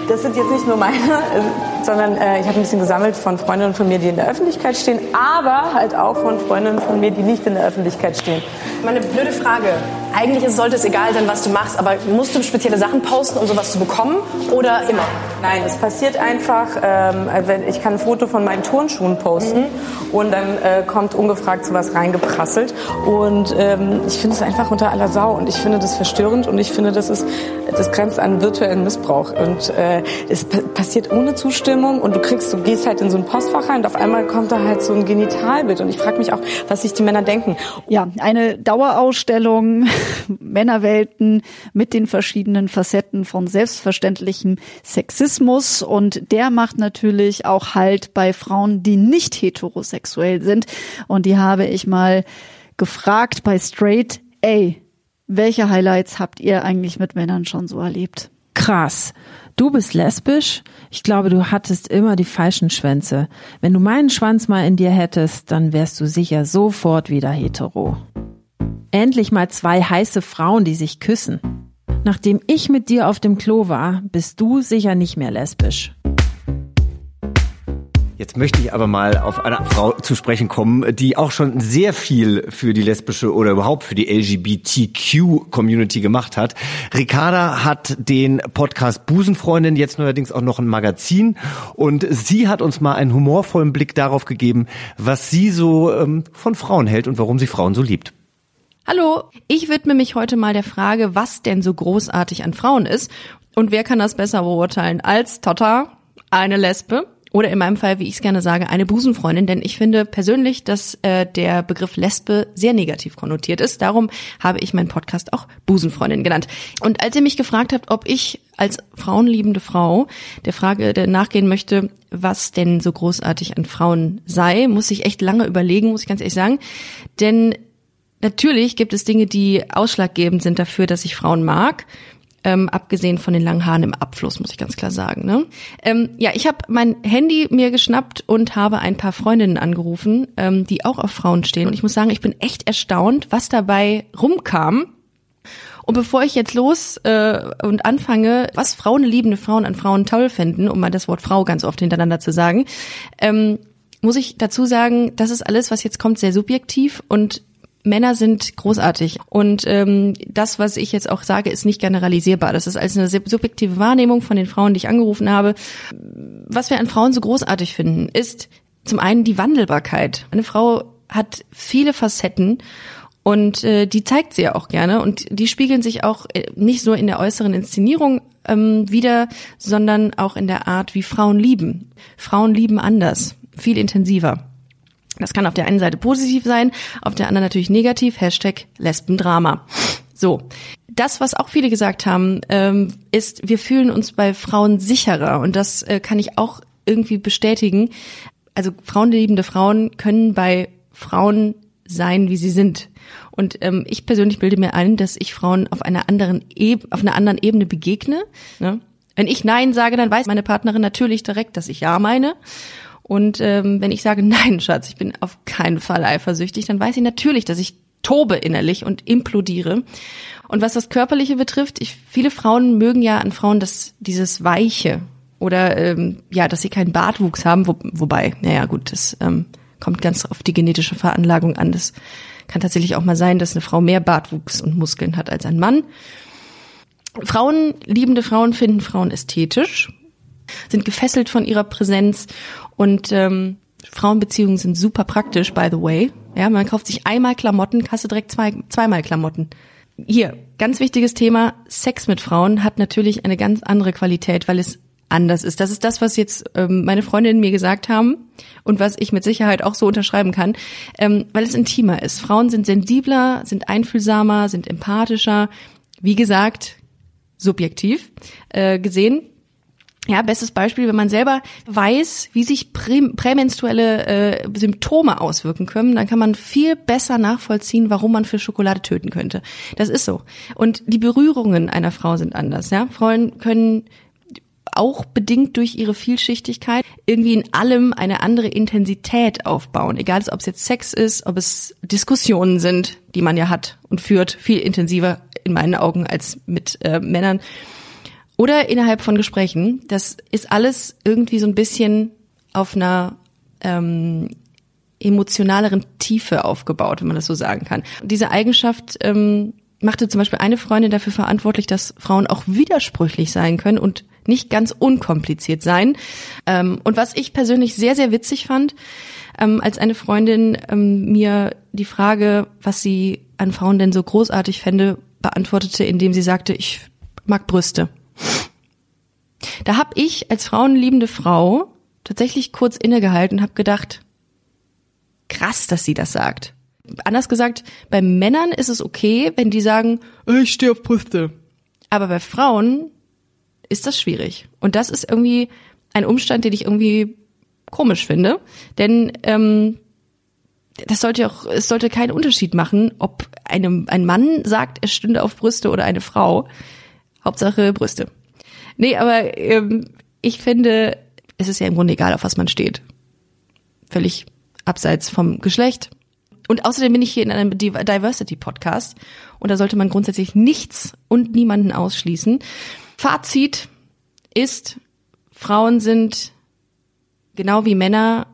Das sind jetzt nicht nur meine, äh, sondern äh, ich habe ein bisschen gesammelt von Freundinnen von mir, die in der Öffentlichkeit stehen, aber halt auch von Freundinnen von mir, die nicht in der Öffentlichkeit stehen. Meine blöde Frage. Eigentlich sollte es egal sein, was du machst, aber musst du spezielle Sachen posten, um sowas zu bekommen oder immer? Nein, es passiert einfach, ähm, wenn ich kann ein Foto von meinen Turnschuhen posten mhm. und dann äh, kommt ungefragt sowas reingeprasselt und ähm, ich finde es einfach unter aller Sau und ich finde das verstörend und ich finde, das ist das grenzt an virtuellen Missbrauch und äh, es passiert ohne Zustimmung und du kriegst, du gehst halt in so ein Postfach rein und auf einmal kommt da halt so ein Genitalbild und ich frage mich auch, was sich die Männer denken. Ja, eine Dauerausstellung Männerwelten mit den verschiedenen Facetten von selbstverständlichem Sexismus und der macht natürlich auch Halt bei Frauen, die nicht heterosexuell sind und die habe ich mal gefragt bei Straight A. Welche Highlights habt ihr eigentlich mit Männern schon so erlebt? Krass. Du bist lesbisch? Ich glaube, du hattest immer die falschen Schwänze. Wenn du meinen Schwanz mal in dir hättest, dann wärst du sicher sofort wieder hetero. Endlich mal zwei heiße Frauen, die sich küssen. Nachdem ich mit dir auf dem Klo war, bist du sicher nicht mehr lesbisch. Jetzt möchte ich aber mal auf eine Frau zu sprechen kommen, die auch schon sehr viel für die lesbische oder überhaupt für die LGBTQ-Community gemacht hat. Ricarda hat den Podcast Busenfreundin, jetzt neuerdings auch noch ein Magazin. Und sie hat uns mal einen humorvollen Blick darauf gegeben, was sie so ähm, von Frauen hält und warum sie Frauen so liebt. Hallo, ich widme mich heute mal der Frage, was denn so großartig an Frauen ist. Und wer kann das besser beurteilen als Totta, eine Lesbe? Oder in meinem Fall, wie ich es gerne sage, eine Busenfreundin, denn ich finde persönlich, dass äh, der Begriff Lesbe sehr negativ konnotiert ist. Darum habe ich meinen Podcast auch Busenfreundin genannt. Und als ihr mich gefragt habt, ob ich als frauenliebende Frau der Frage nachgehen möchte, was denn so großartig an Frauen sei, muss ich echt lange überlegen, muss ich ganz ehrlich sagen. Denn Natürlich gibt es Dinge, die ausschlaggebend sind dafür, dass ich Frauen mag. Ähm, abgesehen von den langen Haaren im Abfluss, muss ich ganz klar sagen. Ne? Ähm, ja, ich habe mein Handy mir geschnappt und habe ein paar Freundinnen angerufen, ähm, die auch auf Frauen stehen. Und ich muss sagen, ich bin echt erstaunt, was dabei rumkam. Und bevor ich jetzt los äh, und anfange, was Frauen liebende Frauen an Frauen toll finden, um mal das Wort Frau ganz oft hintereinander zu sagen, ähm, muss ich dazu sagen, das ist alles, was jetzt kommt, sehr subjektiv und Männer sind großartig. Und ähm, das, was ich jetzt auch sage, ist nicht generalisierbar. Das ist als eine subjektive Wahrnehmung von den Frauen, die ich angerufen habe. Was wir an Frauen so großartig finden, ist zum einen die Wandelbarkeit. Eine Frau hat viele Facetten und äh, die zeigt sie ja auch gerne und die spiegeln sich auch äh, nicht nur in der äußeren Inszenierung ähm, wieder, sondern auch in der Art, wie Frauen lieben. Frauen lieben anders, viel intensiver. Das kann auf der einen Seite positiv sein, auf der anderen natürlich negativ. Hashtag Lesbendrama. So. Das, was auch viele gesagt haben, ähm, ist, wir fühlen uns bei Frauen sicherer. Und das äh, kann ich auch irgendwie bestätigen. Also frauenliebende Frauen können bei Frauen sein, wie sie sind. Und ähm, ich persönlich bilde mir ein, dass ich Frauen auf einer anderen, e auf einer anderen Ebene begegne. Ne? Wenn ich Nein sage, dann weiß meine Partnerin natürlich direkt, dass ich Ja meine. Und ähm, wenn ich sage, nein, Schatz, ich bin auf keinen Fall eifersüchtig, dann weiß ich natürlich, dass ich tobe innerlich und implodiere. Und was das Körperliche betrifft, ich, viele Frauen mögen ja an Frauen das, dieses Weiche oder ähm, ja, dass sie keinen Bartwuchs haben, wo, wobei, naja gut, das ähm, kommt ganz auf die genetische Veranlagung an. Das kann tatsächlich auch mal sein, dass eine Frau mehr Bartwuchs und Muskeln hat als ein Mann. Frauen, liebende Frauen finden Frauen ästhetisch, sind gefesselt von ihrer Präsenz und ähm, Frauenbeziehungen sind super praktisch, by the way. Ja, man kauft sich einmal Klamotten, du direkt zwei, zweimal Klamotten. Hier, ganz wichtiges Thema, Sex mit Frauen hat natürlich eine ganz andere Qualität, weil es anders ist. Das ist das, was jetzt ähm, meine Freundinnen mir gesagt haben und was ich mit Sicherheit auch so unterschreiben kann, ähm, weil es intimer ist. Frauen sind sensibler, sind einfühlsamer, sind empathischer. Wie gesagt, subjektiv äh, gesehen. Ja, bestes Beispiel, wenn man selber weiß, wie sich prä prämenstruelle äh, Symptome auswirken können, dann kann man viel besser nachvollziehen, warum man für Schokolade töten könnte. Das ist so. Und die Berührungen einer Frau sind anders. Ja, Frauen können auch bedingt durch ihre Vielschichtigkeit irgendwie in allem eine andere Intensität aufbauen. Egal, ob es jetzt Sex ist, ob es Diskussionen sind, die man ja hat und führt, viel intensiver in meinen Augen als mit äh, Männern. Oder innerhalb von Gesprächen. Das ist alles irgendwie so ein bisschen auf einer ähm, emotionaleren Tiefe aufgebaut, wenn man das so sagen kann. Diese Eigenschaft ähm, machte zum Beispiel eine Freundin dafür verantwortlich, dass Frauen auch widersprüchlich sein können und nicht ganz unkompliziert sein. Ähm, und was ich persönlich sehr, sehr witzig fand, ähm, als eine Freundin ähm, mir die Frage, was sie an Frauen denn so großartig fände, beantwortete, indem sie sagte, ich mag Brüste. Da habe ich als frauenliebende Frau tatsächlich kurz innegehalten und habe gedacht, krass, dass sie das sagt. Anders gesagt, bei Männern ist es okay, wenn die sagen, ich stehe auf Brüste. Aber bei Frauen ist das schwierig. Und das ist irgendwie ein Umstand, den ich irgendwie komisch finde. Denn ähm, das sollte auch, es sollte keinen Unterschied machen, ob einem, ein Mann sagt, er stünde auf Brüste oder eine Frau. Hauptsache Brüste. Nee, aber ähm, ich finde, es ist ja im Grunde egal, auf was man steht. Völlig abseits vom Geschlecht. Und außerdem bin ich hier in einem Diversity-Podcast und da sollte man grundsätzlich nichts und niemanden ausschließen. Fazit ist, Frauen sind genau wie Männer,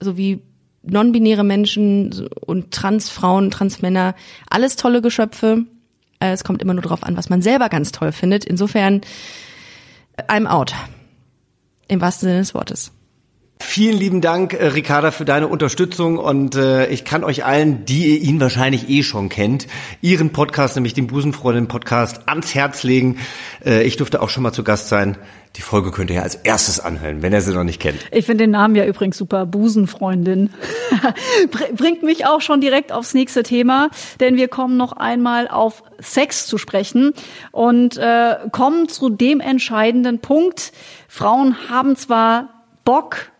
sowie non-binäre Menschen und Transfrauen, Transmänner, alles tolle Geschöpfe. Äh, es kommt immer nur darauf an, was man selber ganz toll findet. Insofern, I'm out. Im wahrsten Sinne des Wortes. Vielen lieben Dank, äh, Ricarda, für deine Unterstützung und äh, ich kann euch allen, die ihr ihn wahrscheinlich eh schon kennt, ihren Podcast, nämlich den Busenfreundin-Podcast, ans Herz legen. Äh, ich durfte auch schon mal zu Gast sein. Die Folge könnt ihr ja als erstes anhören, wenn ihr sie noch nicht kennt. Ich finde den Namen ja übrigens super, Busenfreundin. Bringt mich auch schon direkt aufs nächste Thema, denn wir kommen noch einmal auf Sex zu sprechen und äh, kommen zu dem entscheidenden Punkt. Frauen haben zwar Bock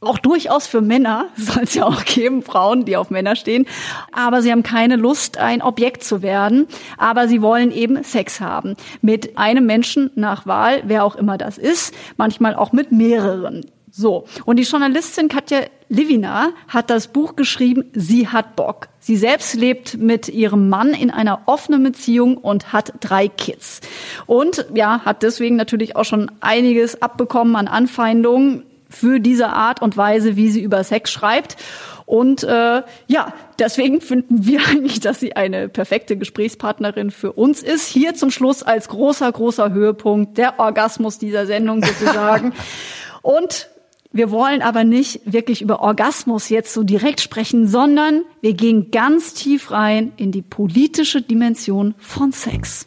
auch durchaus für Männer, soll es ja auch geben, Frauen, die auf Männer stehen, aber sie haben keine Lust, ein Objekt zu werden, aber sie wollen eben Sex haben mit einem Menschen nach Wahl, wer auch immer das ist, manchmal auch mit mehreren. So, und die Journalistin Katja Livina hat das Buch geschrieben, Sie hat Bock. Sie selbst lebt mit ihrem Mann in einer offenen Beziehung und hat drei Kids. Und ja, hat deswegen natürlich auch schon einiges abbekommen an Anfeindungen für diese Art und Weise, wie sie über Sex schreibt. Und äh, ja, deswegen finden wir eigentlich, dass sie eine perfekte Gesprächspartnerin für uns ist. Hier zum Schluss als großer, großer Höhepunkt der Orgasmus dieser Sendung sozusagen. und wir wollen aber nicht wirklich über Orgasmus jetzt so direkt sprechen, sondern wir gehen ganz tief rein in die politische Dimension von Sex.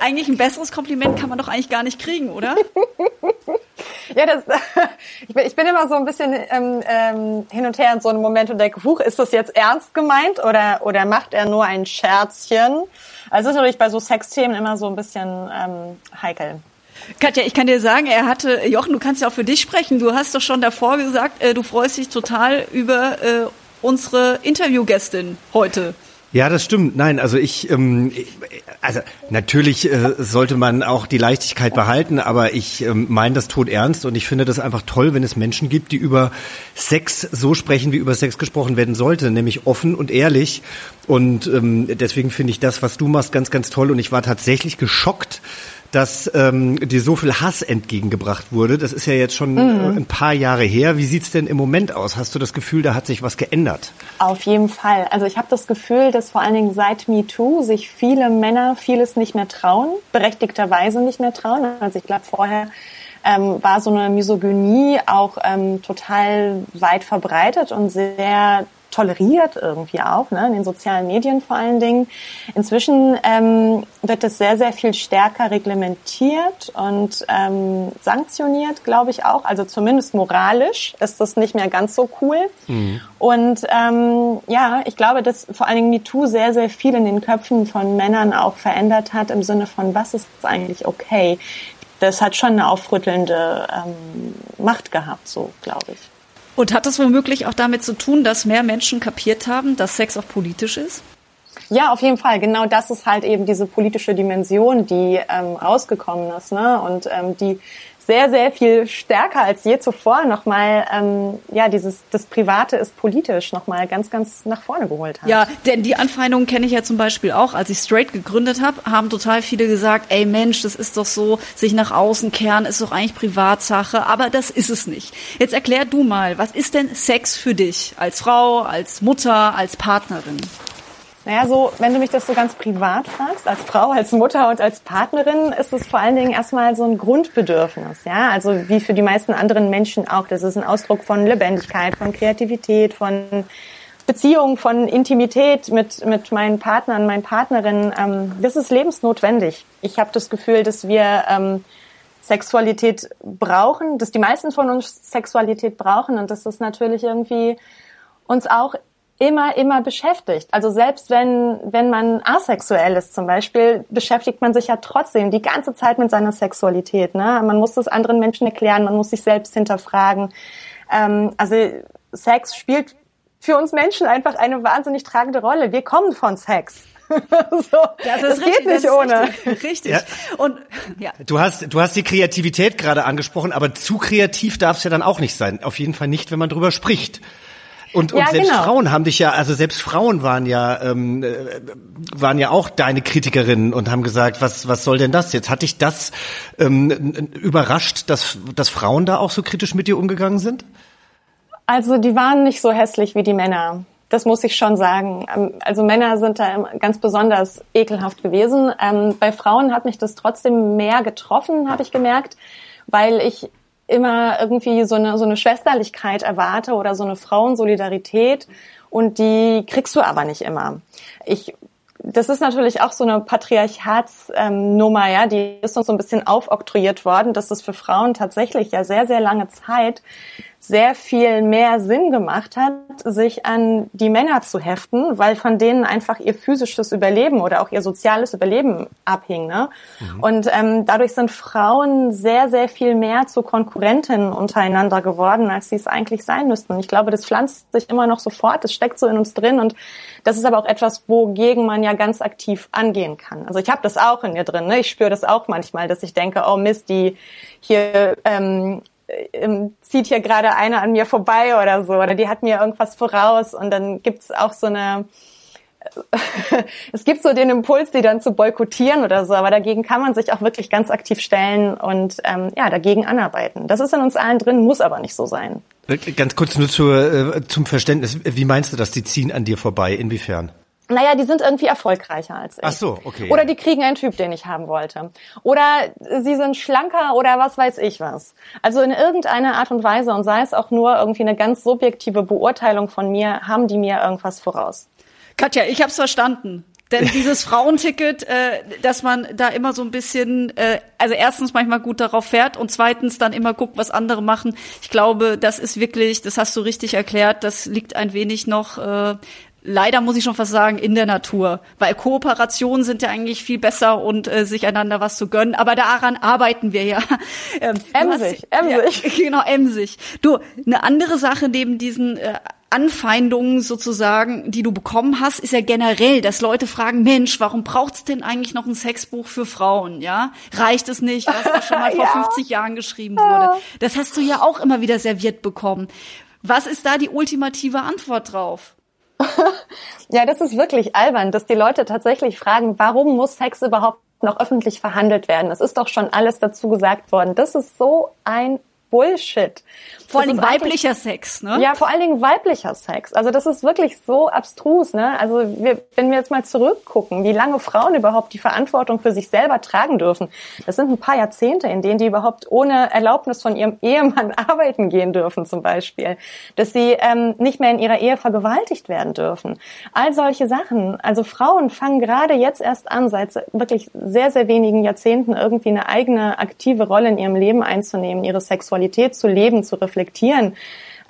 eigentlich ein besseres Kompliment kann man doch eigentlich gar nicht kriegen, oder? ja, das, ich, bin, ich bin immer so ein bisschen ähm, ähm, hin und her in so einem Moment und denke, huch, ist das jetzt ernst gemeint oder, oder macht er nur ein Scherzchen? Also ist natürlich bei so Sexthemen immer so ein bisschen ähm, heikel. Katja, ich kann dir sagen, er hatte, Jochen, du kannst ja auch für dich sprechen. Du hast doch schon davor gesagt, äh, du freust dich total über äh, unsere Interviewgästin heute. Ja, das stimmt. Nein, also ich, ähm, also natürlich äh, sollte man auch die Leichtigkeit behalten, aber ich ähm, meine das tot ernst und ich finde das einfach toll, wenn es Menschen gibt, die über Sex so sprechen, wie über Sex gesprochen werden sollte, nämlich offen und ehrlich. Und ähm, deswegen finde ich das, was du machst, ganz, ganz toll. Und ich war tatsächlich geschockt, dass ähm, dir so viel Hass entgegengebracht wurde. Das ist ja jetzt schon mhm. ein paar Jahre her. Wie sieht's denn im Moment aus? Hast du das Gefühl, da hat sich was geändert? Auf jeden Fall. Also ich habe das Gefühl, dass vor allen Dingen seit MeToo sich viele Männer vieles nicht mehr trauen, berechtigterweise nicht mehr trauen. Also ich glaube, vorher ähm, war so eine Misogynie auch ähm, total weit verbreitet und sehr toleriert irgendwie auch, ne, in den sozialen Medien vor allen Dingen. Inzwischen ähm, wird es sehr, sehr viel stärker reglementiert und ähm, sanktioniert, glaube ich auch. Also zumindest moralisch ist das nicht mehr ganz so cool. Mhm. Und ähm, ja, ich glaube, dass vor allen Dingen MeToo sehr, sehr viel in den Köpfen von Männern auch verändert hat im Sinne von, was ist eigentlich okay? Das hat schon eine aufrüttelnde ähm, Macht gehabt, so glaube ich. Und hat das womöglich auch damit zu tun, dass mehr Menschen kapiert haben, dass Sex auch politisch ist? Ja, auf jeden Fall. Genau das ist halt eben diese politische Dimension, die ähm, rausgekommen ist, ne? Und ähm, die sehr, sehr viel stärker als je zuvor nochmal, ähm, ja, dieses, das Private ist politisch nochmal ganz, ganz nach vorne geholt hat. Ja, denn die Anfeindungen kenne ich ja zum Beispiel auch. Als ich Straight gegründet habe, haben total viele gesagt, ey Mensch, das ist doch so, sich nach außen kehren ist doch eigentlich Privatsache, aber das ist es nicht. Jetzt erklär du mal, was ist denn Sex für dich als Frau, als Mutter, als Partnerin? Naja, so, wenn du mich das so ganz privat fragst, als Frau, als Mutter und als Partnerin, ist es vor allen Dingen erstmal so ein Grundbedürfnis, ja. Also, wie für die meisten anderen Menschen auch. Das ist ein Ausdruck von Lebendigkeit, von Kreativität, von Beziehung, von Intimität mit, mit meinen Partnern, meinen Partnerinnen. Ähm, das ist lebensnotwendig. Ich habe das Gefühl, dass wir ähm, Sexualität brauchen, dass die meisten von uns Sexualität brauchen und dass das natürlich irgendwie uns auch immer, immer beschäftigt. Also selbst wenn, wenn man asexuell ist zum Beispiel, beschäftigt man sich ja trotzdem die ganze Zeit mit seiner Sexualität. Ne? Man muss das anderen Menschen erklären, man muss sich selbst hinterfragen. Ähm, also Sex spielt für uns Menschen einfach eine wahnsinnig tragende Rolle. Wir kommen von Sex. so, das, das richtig, geht nicht ohne. Richtig. richtig. Ja. Und ja. Du hast du hast die Kreativität gerade angesprochen, aber zu kreativ darf es ja dann auch nicht sein. Auf jeden Fall nicht, wenn man drüber spricht. Und, und ja, selbst genau. Frauen haben dich ja, also selbst Frauen waren ja, ähm, äh, waren ja auch deine Kritikerinnen und haben gesagt, was, was soll denn das jetzt? Hat dich das ähm, überrascht, dass, dass Frauen da auch so kritisch mit dir umgegangen sind? Also die waren nicht so hässlich wie die Männer. Das muss ich schon sagen. Ähm, also Männer sind da ganz besonders ekelhaft gewesen. Ähm, bei Frauen hat mich das trotzdem mehr getroffen, habe ich gemerkt, weil ich immer irgendwie so eine, so eine Schwesterlichkeit erwarte oder so eine Frauensolidarität und die kriegst du aber nicht immer. Ich das ist natürlich auch so eine Patriarchatsnummer, ja, die ist uns so ein bisschen aufoktroyiert worden, dass es für Frauen tatsächlich ja sehr, sehr lange Zeit sehr viel mehr Sinn gemacht hat, sich an die Männer zu heften, weil von denen einfach ihr physisches Überleben oder auch ihr soziales Überleben abhing. Ne? Mhm. Und ähm, dadurch sind Frauen sehr, sehr viel mehr zu Konkurrentinnen untereinander geworden, als sie es eigentlich sein müssten. Und ich glaube, das pflanzt sich immer noch sofort, das steckt so in uns drin und das ist aber auch etwas, wogegen man ja ganz aktiv angehen kann. Also ich habe das auch in mir drin. Ne? Ich spüre das auch manchmal, dass ich denke, oh Mist, die hier ähm, ähm, zieht hier gerade eine an mir vorbei oder so, oder die hat mir irgendwas voraus und dann gibt's auch so eine, es gibt so den Impuls, die dann zu boykottieren oder so, aber dagegen kann man sich auch wirklich ganz aktiv stellen und ähm, ja, dagegen anarbeiten. Das ist in uns allen drin, muss aber nicht so sein. Äh, ganz kurz nur zur, äh, zum Verständnis, wie meinst du das, die ziehen an dir vorbei, inwiefern? Naja, die sind irgendwie erfolgreicher als ich. Ach so, okay. Oder die kriegen einen Typ, den ich haben wollte. Oder sie sind schlanker oder was weiß ich was. Also in irgendeiner Art und Weise und sei es auch nur irgendwie eine ganz subjektive Beurteilung von mir, haben die mir irgendwas voraus. Katja, ich hab's verstanden. Denn dieses Frauenticket, äh, dass man da immer so ein bisschen, äh, also erstens manchmal gut darauf fährt und zweitens dann immer guckt, was andere machen. Ich glaube, das ist wirklich, das hast du richtig erklärt, das liegt ein wenig noch äh, leider muss ich schon fast sagen, in der Natur. Weil Kooperationen sind ja eigentlich viel besser und äh, sich einander was zu gönnen. Aber daran arbeiten wir ja. Ähm, emsig, emsig. Ja, genau, emsig. Du, eine andere Sache neben diesen äh, Anfeindungen sozusagen, die du bekommen hast, ist ja generell, dass Leute fragen, Mensch, warum braucht's denn eigentlich noch ein Sexbuch für Frauen, ja? Reicht es nicht, was da schon mal vor ja. 50 Jahren geschrieben wurde? Das hast du ja auch immer wieder serviert bekommen. Was ist da die ultimative Antwort drauf? ja, das ist wirklich albern, dass die Leute tatsächlich fragen, warum muss Sex überhaupt noch öffentlich verhandelt werden? Es ist doch schon alles dazu gesagt worden. Das ist so ein Bullshit. Vor allen Dingen weiblicher Sex, ne? Ja, vor allen Dingen weiblicher Sex. Also das ist wirklich so abstrus. Ne? Also wir, wenn wir jetzt mal zurückgucken, wie lange Frauen überhaupt die Verantwortung für sich selber tragen dürfen, das sind ein paar Jahrzehnte, in denen die überhaupt ohne Erlaubnis von ihrem Ehemann arbeiten gehen dürfen zum Beispiel. Dass sie ähm, nicht mehr in ihrer Ehe vergewaltigt werden dürfen. All solche Sachen. Also Frauen fangen gerade jetzt erst an, seit wirklich sehr, sehr wenigen Jahrzehnten irgendwie eine eigene aktive Rolle in ihrem Leben einzunehmen, ihre Sexualität zu leben, zu reflektieren,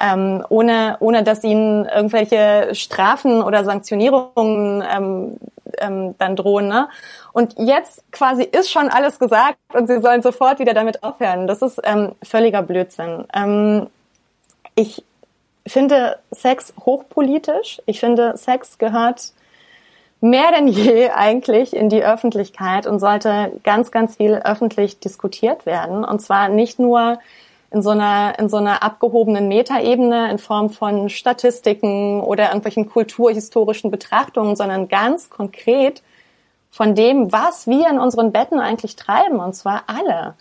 ähm, ohne, ohne dass ihnen irgendwelche Strafen oder Sanktionierungen ähm, ähm, dann drohen. Ne? Und jetzt quasi ist schon alles gesagt und sie sollen sofort wieder damit aufhören. Das ist ähm, völliger Blödsinn. Ähm, ich finde Sex hochpolitisch. Ich finde, Sex gehört mehr denn je eigentlich in die Öffentlichkeit und sollte ganz, ganz viel öffentlich diskutiert werden. Und zwar nicht nur in so einer, in so einer abgehobenen Metaebene in Form von Statistiken oder irgendwelchen kulturhistorischen Betrachtungen, sondern ganz konkret von dem, was wir in unseren Betten eigentlich treiben, und zwar alle.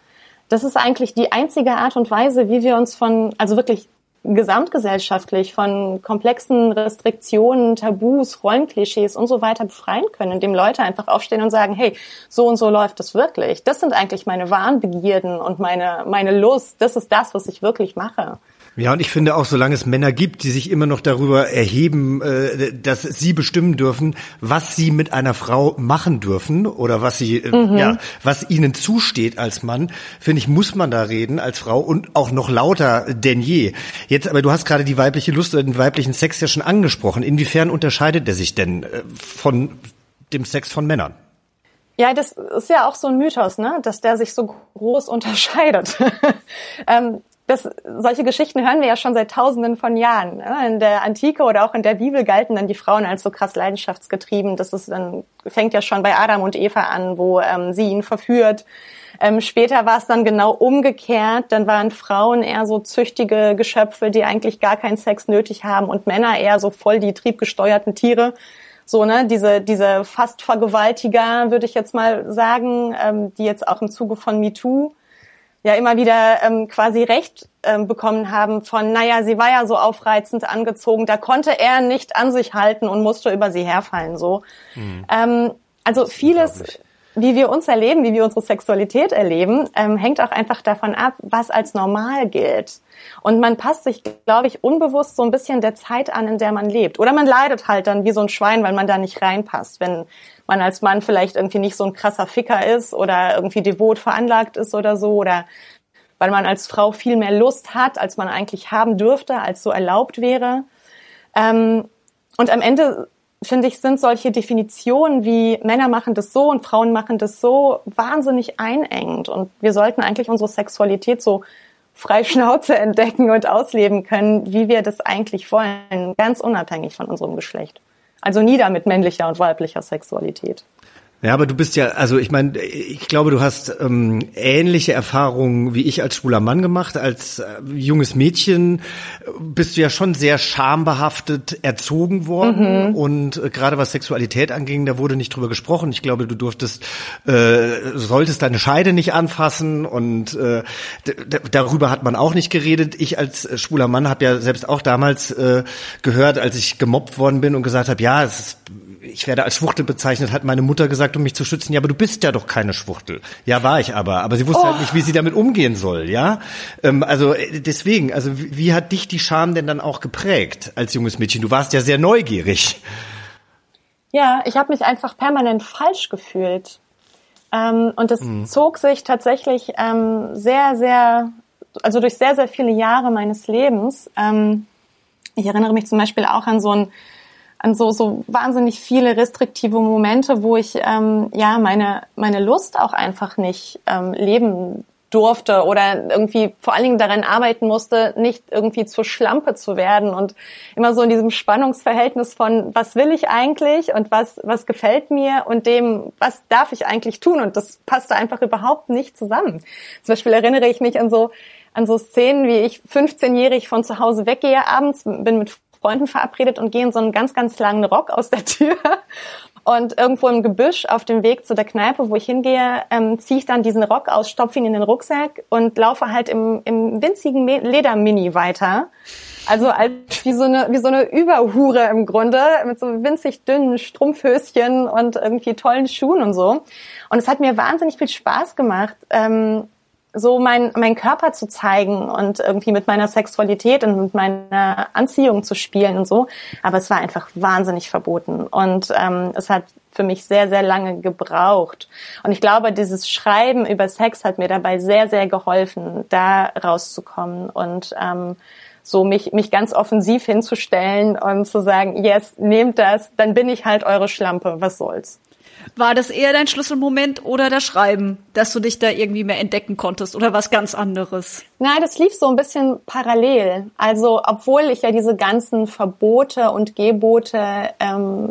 Das ist eigentlich die einzige Art und Weise, wie wir uns von, also wirklich gesamtgesellschaftlich von komplexen Restriktionen, Tabus, Rollenklischees und so weiter befreien können, indem Leute einfach aufstehen und sagen, hey, so und so läuft es wirklich. Das sind eigentlich meine wahren Begierden und meine, meine Lust. Das ist das, was ich wirklich mache. Ja, und ich finde auch, solange es Männer gibt, die sich immer noch darüber erheben, äh, dass sie bestimmen dürfen, was sie mit einer Frau machen dürfen oder was sie, äh, Mhm. ja, was ihnen zusteht als Mann, finde ich, muss man da reden als Frau und auch noch lauter denn je. Jetzt, aber du hast gerade die weibliche Lust oder den weiblichen Sex ja schon angesprochen. Inwiefern unterscheidet der sich denn äh, von dem Sex von Männern? Ja, das ist ja auch so ein Mythos, ne? dass der sich so groß unterscheidet. ähm, das, solche Geschichten hören wir ja schon seit Tausenden von Jahren. Ne? In der Antike oder auch in der Bibel galten dann die Frauen als so krass leidenschaftsgetrieben. Das ist dann fängt ja schon bei Adam und Eva an, wo ähm, sie ihn verführt. Ähm, später war es dann genau umgekehrt. Dann waren Frauen eher so züchtige Geschöpfe, die eigentlich gar keinen Sex nötig haben und Männer eher so voll die triebgesteuerten Tiere. So, ne, diese, diese fast Vergewaltiger, würde ich jetzt mal sagen, ähm, die jetzt auch im Zuge von MeToo ja immer wieder ähm, quasi Recht ähm, bekommen haben von, naja, sie war ja so aufreizend angezogen, da konnte er nicht an sich halten und musste über sie herfallen, so. Ähm, also vieles, wie wir uns erleben, wie wir unsere Sexualität erleben, ähm, hängt auch einfach davon ab, was als normal gilt. Und man passt sich, glaube ich, unbewusst so ein bisschen der Zeit an, in der man lebt. Oder man leidet halt dann wie so ein Schwein, weil man da nicht reinpasst. Wenn man als Mann vielleicht irgendwie nicht so ein krasser Ficker ist oder irgendwie devot veranlagt ist oder so. Oder weil man als Frau viel mehr Lust hat, als man eigentlich haben dürfte, als so erlaubt wäre. Ähm, und am Ende finde ich, sind solche Definitionen wie Männer machen das so und Frauen machen das so wahnsinnig einengend. Und wir sollten eigentlich unsere Sexualität so frei Schnauze entdecken und ausleben können, wie wir das eigentlich wollen, ganz unabhängig von unserem Geschlecht. Also nieder mit männlicher und weiblicher Sexualität. Ja, aber du bist ja, also ich meine, ich glaube, du hast ähm, ähnliche Erfahrungen wie ich als schwuler Mann gemacht. Als äh, junges Mädchen bist du ja schon sehr schambehaftet erzogen worden Mhm. und äh, gerade was Sexualität anging, da wurde nicht drüber gesprochen. Ich glaube, du durftest, äh, solltest deine Scheide nicht anfassen und äh, darüber hat man auch nicht geredet. Ich als äh, schwuler Mann habe ja selbst auch damals äh, gehört, als ich gemobbt worden bin und gesagt habe, ja, es ist ich werde als Schwuchtel bezeichnet, hat meine Mutter gesagt, um mich zu schützen. Ja, aber du bist ja doch keine Schwuchtel. Ja, war ich aber. Aber sie wusste halt nicht, wie sie damit umgehen soll, ja. Ähm, also äh, deswegen, also wie, wie hat dich die Scham denn dann auch geprägt als junges Mädchen? Du warst ja sehr neugierig. Ja, ich habe mich einfach permanent falsch gefühlt. Ähm, und es Mhm. zog sich tatsächlich ähm, sehr, sehr, also durch sehr, sehr viele Jahre meines Lebens. Ähm, ich erinnere mich zum Beispiel auch an so ein an so, so wahnsinnig viele restriktive Momente, wo ich ähm, ja meine, meine Lust auch einfach nicht ähm, leben durfte oder irgendwie vor allen Dingen daran arbeiten musste, nicht irgendwie zur Schlampe zu werden und immer so in diesem Spannungsverhältnis von was will ich eigentlich und was was gefällt mir und dem was darf ich eigentlich tun und das passte einfach überhaupt nicht zusammen. Zum Beispiel erinnere ich mich an so an so Szenen, wie ich 15-jährig von zu Hause weggehe abends, bin mit Freunden verabredet und gehe in so einen ganz, ganz langen Rock aus der Tür Und irgendwo im Gebüsch auf dem Weg zu der Kneipe, wo ich hingehe, ähm, ziehe ich dann diesen Rock aus, stopfe ihn in den Rucksack und laufe halt im, im winzigen Ledermini weiter. Also als wie so eine wie so eine Überhure im Grunde mit so winzig dünnen Strumpfhöschen und irgendwie tollen Schuhen und so. Und es hat mir wahnsinnig viel Spaß gemacht, ähm, so mein mein Körper zu zeigen und irgendwie mit meiner Sexualität und mit meiner Anziehung zu spielen und so. Aber es war einfach wahnsinnig verboten und ähm, es hat für mich sehr, sehr lange gebraucht. Und ich glaube, dieses Schreiben über Sex hat mir dabei sehr, sehr geholfen, da rauszukommen und ähm, so mich, mich ganz offensiv hinzustellen und zu sagen, yes, nehmt das, dann bin ich halt eure Schlampe, was soll's. War das eher dein Schlüsselmoment oder das Schreiben, dass du dich da irgendwie mehr entdecken konntest oder was ganz anderes? Nein, das lief so ein bisschen parallel. Also obwohl ich ja diese ganzen Verbote und Gebote ähm,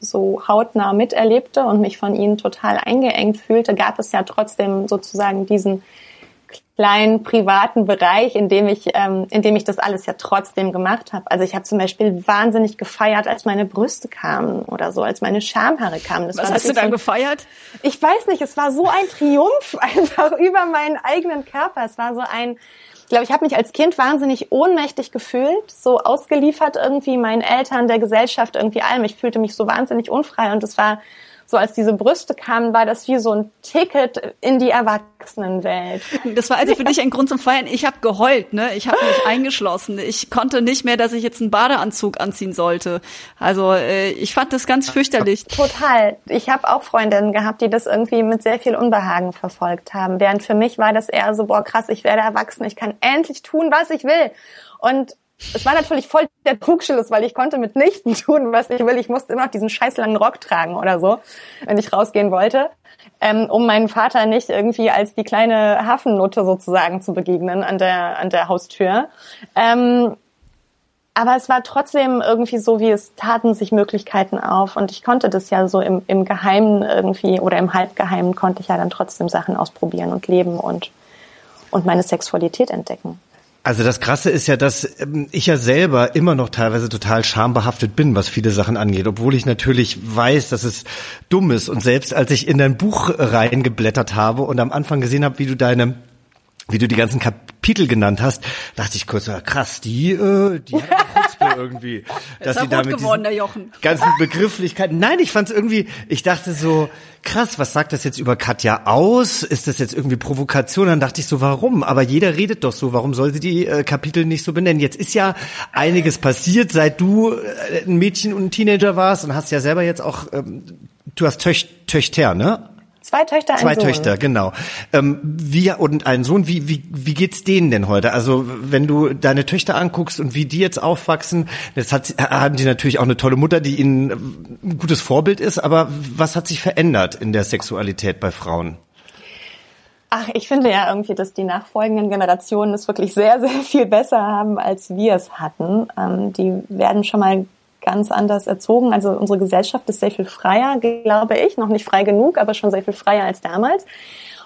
so hautnah miterlebte und mich von ihnen total eingeengt fühlte, gab es ja trotzdem sozusagen diesen kleinen privaten Bereich, in dem ich, ähm, in dem ich das alles ja trotzdem gemacht habe. Also ich habe zum Beispiel wahnsinnig gefeiert, als meine Brüste kamen oder so, als meine Schamhaare kamen. Das Was hast du dann so, gefeiert? Ich weiß nicht, es war so ein Triumph einfach über meinen eigenen Körper. Es war so ein, ich glaube, ich habe mich als Kind wahnsinnig ohnmächtig gefühlt, so ausgeliefert irgendwie meinen Eltern, der Gesellschaft, irgendwie allem. Ich fühlte mich so wahnsinnig unfrei und es war so als diese Brüste kamen, war das wie so ein Ticket in die Erwachsenenwelt. Das war also für dich ein Grund zum Feiern. Ich habe geheult, ne? Ich habe mich eingeschlossen. Ich konnte nicht mehr, dass ich jetzt einen Badeanzug anziehen sollte. Also äh, ich fand das ganz fürchterlich. Total. Ich habe auch Freundinnen gehabt, die das irgendwie mit sehr viel Unbehagen verfolgt haben. Während für mich war das eher so, boah krass, ich werde erwachsen, ich kann endlich tun, was ich will. Und es war natürlich voll der Trugschluss, weil ich konnte mitnichten tun, was ich will. Ich musste immer noch diesen scheiß langen Rock tragen oder so, wenn ich rausgehen wollte, ähm, um meinen Vater nicht irgendwie als die kleine Hafennutte sozusagen zu begegnen an der, an der Haustür. Ähm, aber es war trotzdem irgendwie so, wie es taten sich Möglichkeiten auf und ich konnte das ja so im, im Geheimen irgendwie oder im Halbgeheimen konnte ich ja dann trotzdem Sachen ausprobieren und leben und, und meine Sexualität entdecken. Also das Krasse ist ja, dass ähm, ich ja selber immer noch teilweise total schambehaftet bin, was viele Sachen angeht, obwohl ich natürlich weiß, dass es dumm ist. Und selbst als ich in dein Buch reingeblättert habe und am Anfang gesehen habe, wie du deine wie du die ganzen Kapitel genannt hast, dachte ich kurz, krass, die, äh, die hat irgendwie, dass sie damit geworden, der Jochen. ganzen Begrifflichkeiten. Nein, ich fand es irgendwie, ich dachte so, krass, was sagt das jetzt über Katja aus? Ist das jetzt irgendwie Provokation? Dann dachte ich so, warum? Aber jeder redet doch so, warum soll sie die äh, Kapitel nicht so benennen? Jetzt ist ja einiges passiert, seit du äh, ein Mädchen und ein Teenager warst und hast ja selber jetzt auch, ähm, du hast Töch Töchter, ne? Zwei Töchter, ein Zwei Sohn. Töchter, genau. Ähm, wie, und einen Sohn, wie, wie, wie geht's denen denn heute? Also, wenn du deine Töchter anguckst und wie die jetzt aufwachsen, jetzt hat, haben die natürlich auch eine tolle Mutter, die ihnen ein gutes Vorbild ist, aber was hat sich verändert in der Sexualität bei Frauen? Ach, ich finde ja irgendwie, dass die nachfolgenden Generationen es wirklich sehr, sehr viel besser haben, als wir es hatten. Ähm, die werden schon mal ganz anders erzogen. Also unsere Gesellschaft ist sehr viel freier, glaube ich. Noch nicht frei genug, aber schon sehr viel freier als damals.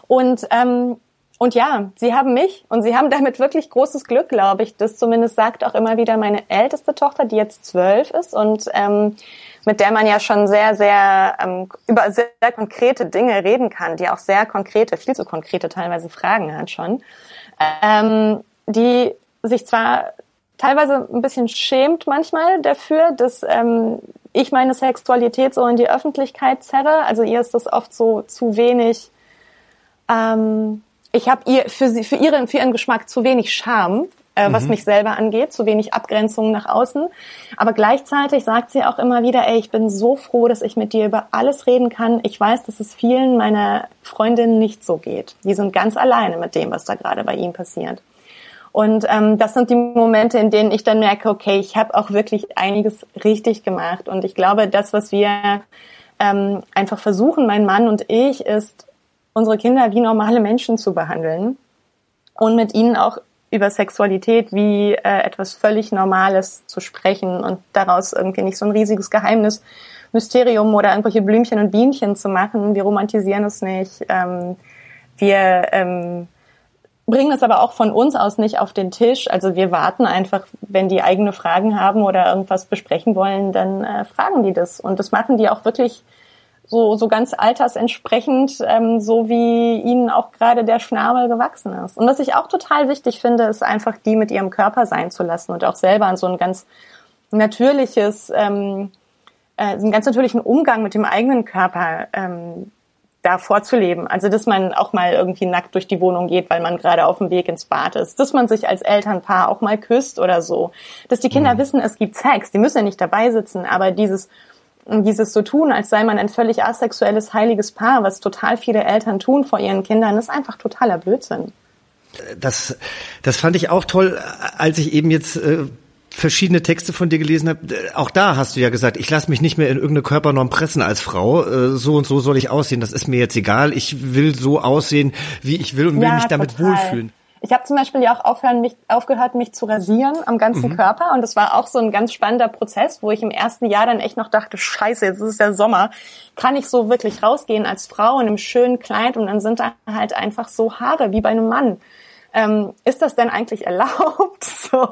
Und ähm, und ja, sie haben mich und sie haben damit wirklich großes Glück, glaube ich. Das zumindest sagt auch immer wieder meine älteste Tochter, die jetzt zwölf ist und ähm, mit der man ja schon sehr, sehr ähm, über sehr, sehr konkrete Dinge reden kann, die auch sehr konkrete, viel zu konkrete teilweise Fragen hat schon, ähm, die sich zwar teilweise ein bisschen schämt manchmal dafür, dass ähm, ich meine Sexualität so in die Öffentlichkeit zerre. Also ihr ist das oft so zu wenig. Ähm, ich habe ihr für sie für ihren für ihren Geschmack zu wenig Charme, äh, was mhm. mich selber angeht, zu wenig Abgrenzung nach außen. Aber gleichzeitig sagt sie auch immer wieder, ey, ich bin so froh, dass ich mit dir über alles reden kann. Ich weiß, dass es vielen meiner Freundinnen nicht so geht. Die sind ganz alleine mit dem, was da gerade bei ihm passiert. Und ähm, das sind die Momente, in denen ich dann merke, okay, ich habe auch wirklich einiges richtig gemacht. Und ich glaube, das, was wir ähm, einfach versuchen, mein Mann und ich, ist, unsere Kinder wie normale Menschen zu behandeln und mit ihnen auch über Sexualität wie äh, etwas völlig Normales zu sprechen und daraus irgendwie nicht so ein riesiges Geheimnis, Mysterium oder irgendwelche Blümchen und Bienchen zu machen. Wir romantisieren es nicht. Ähm, wir ähm, bringen es aber auch von uns aus nicht auf den Tisch. Also wir warten einfach, wenn die eigene Fragen haben oder irgendwas besprechen wollen, dann äh, fragen die das. Und das machen die auch wirklich so, so ganz altersentsprechend, ähm, so wie ihnen auch gerade der Schnabel gewachsen ist. Und was ich auch total wichtig finde, ist einfach die mit ihrem Körper sein zu lassen und auch selber an so ein ganz natürliches, ähm, äh, einen ganz natürlichen Umgang mit dem eigenen Körper ähm, da vorzuleben. Also, dass man auch mal irgendwie nackt durch die Wohnung geht, weil man gerade auf dem Weg ins Bad ist. Dass man sich als Elternpaar auch mal küsst oder so. Dass die Kinder mhm. wissen, es gibt Sex. Die müssen ja nicht dabei sitzen, aber dieses, dieses so tun, als sei man ein völlig asexuelles, heiliges Paar, was total viele Eltern tun vor ihren Kindern, ist einfach totaler Blödsinn. Das, das fand ich auch toll, als ich eben jetzt äh, verschiedene Texte von dir gelesen habe, auch da hast du ja gesagt, ich lasse mich nicht mehr in irgendeine Körpernorm pressen als Frau. Äh, so und so soll ich aussehen. Das ist mir jetzt egal. Ich will so aussehen, wie ich will und will ja, mich damit total. wohlfühlen. Ich habe zum Beispiel ja auch aufhören, mich, aufgehört, mich zu rasieren am ganzen mhm. Körper. Und das war auch so ein ganz spannender Prozess, wo ich im ersten Jahr dann echt noch dachte, scheiße, jetzt ist es der Sommer. Kann ich so wirklich rausgehen als Frau in einem schönen Kleid? Und dann sind da halt einfach so Haare wie bei einem Mann ähm, ist das denn eigentlich erlaubt? so,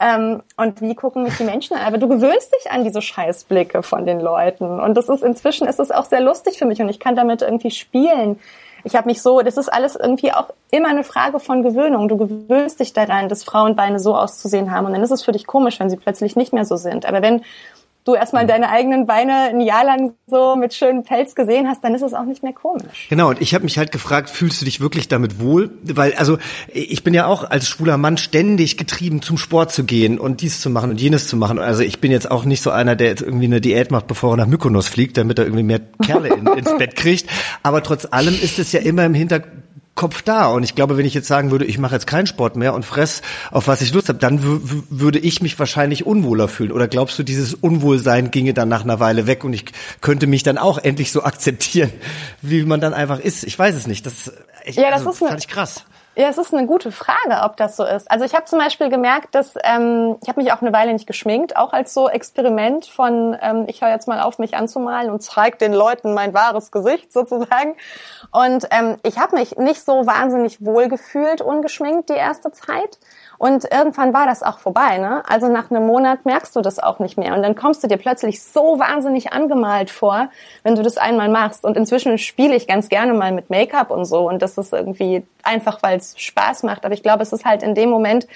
ähm, und wie gucken mich die Menschen an? Aber du gewöhnst dich an diese Scheißblicke von den Leuten. Und das ist inzwischen ist es auch sehr lustig für mich und ich kann damit irgendwie spielen. Ich habe mich so, das ist alles irgendwie auch immer eine Frage von Gewöhnung. Du gewöhnst dich daran, dass Frauenbeine so auszusehen haben und dann ist es für dich komisch, wenn sie plötzlich nicht mehr so sind. Aber wenn du erstmal deine eigenen Beine ein Jahr lang so mit schönem Pelz gesehen hast, dann ist es auch nicht mehr komisch. Genau, und ich habe mich halt gefragt, fühlst du dich wirklich damit wohl? Weil, also, ich bin ja auch als schwuler Mann ständig getrieben, zum Sport zu gehen und dies zu machen und jenes zu machen. Also ich bin jetzt auch nicht so einer, der jetzt irgendwie eine Diät macht, bevor er nach Mykonos fliegt, damit er irgendwie mehr Kerle in, ins Bett kriegt. Aber trotz allem ist es ja immer im Hintergrund Kopf da. Und ich glaube, wenn ich jetzt sagen würde, ich mache jetzt keinen Sport mehr und fress, auf was ich Lust habe, dann würde ich mich wahrscheinlich unwohler fühlen. Oder glaubst du, dieses Unwohlsein ginge dann nach einer Weile weg und ich könnte mich dann auch endlich so akzeptieren, wie man dann einfach ist? Ich weiß es nicht. Das, ich, ja, das also, ist fand ich krass. Ja, es ist eine gute Frage, ob das so ist. Also ich habe zum Beispiel gemerkt, dass ähm, ich habe mich auch eine Weile nicht geschminkt, auch als so Experiment von ähm, ich höre jetzt mal auf, mich anzumalen und zeig den Leuten mein wahres Gesicht sozusagen. Und ähm, ich habe mich nicht so wahnsinnig wohl gefühlt ungeschminkt die erste Zeit. Und irgendwann war das auch vorbei. Ne? Also nach einem Monat merkst du das auch nicht mehr. Und dann kommst du dir plötzlich so wahnsinnig angemalt vor, wenn du das einmal machst. Und inzwischen spiele ich ganz gerne mal mit Make-up und so. Und das ist irgendwie einfach, weil es Spaß macht. Aber ich glaube, es ist halt in dem Moment,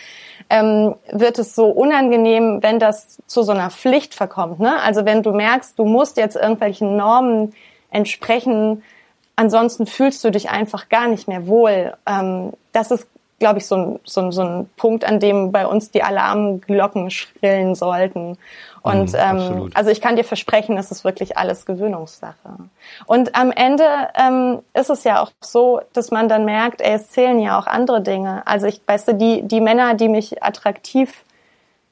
ähm, wird es so unangenehm, wenn das zu so einer Pflicht verkommt. Ne? Also wenn du merkst, du musst jetzt irgendwelchen Normen entsprechen, ansonsten fühlst du dich einfach gar nicht mehr wohl. Ähm, das ist glaube ich, so ein, so, ein, so ein Punkt, an dem bei uns die Alarmglocken schrillen sollten. Und mm, ähm, also ich kann dir versprechen, es ist wirklich alles Gewöhnungssache. Und am Ende ähm, ist es ja auch so, dass man dann merkt, ey, es zählen ja auch andere Dinge. Also ich weißt du, die, die Männer, die mich attraktiv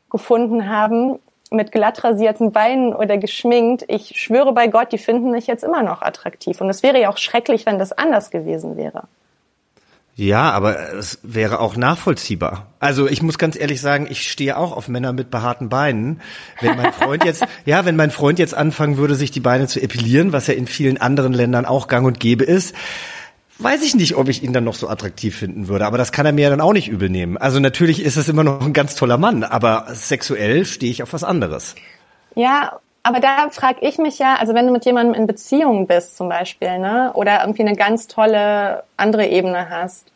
gefunden haben, mit glatt rasierten Beinen oder geschminkt, ich schwöre bei Gott, die finden mich jetzt immer noch attraktiv. Und es wäre ja auch schrecklich, wenn das anders gewesen wäre. Ja, aber es wäre auch nachvollziehbar. Also ich muss ganz ehrlich sagen, ich stehe auch auf Männer mit behaarten Beinen. Wenn mein Freund jetzt, ja, wenn mein Freund jetzt anfangen würde, sich die Beine zu epilieren, was ja in vielen anderen Ländern auch gang und gäbe ist, weiß ich nicht, ob ich ihn dann noch so attraktiv finden würde. Aber das kann er mir ja dann auch nicht übel nehmen. Also natürlich ist es immer noch ein ganz toller Mann, aber sexuell stehe ich auf was anderes. Ja, aber da frage ich mich ja, also wenn du mit jemandem in Beziehung bist zum Beispiel, ne, oder irgendwie eine ganz tolle andere Ebene hast,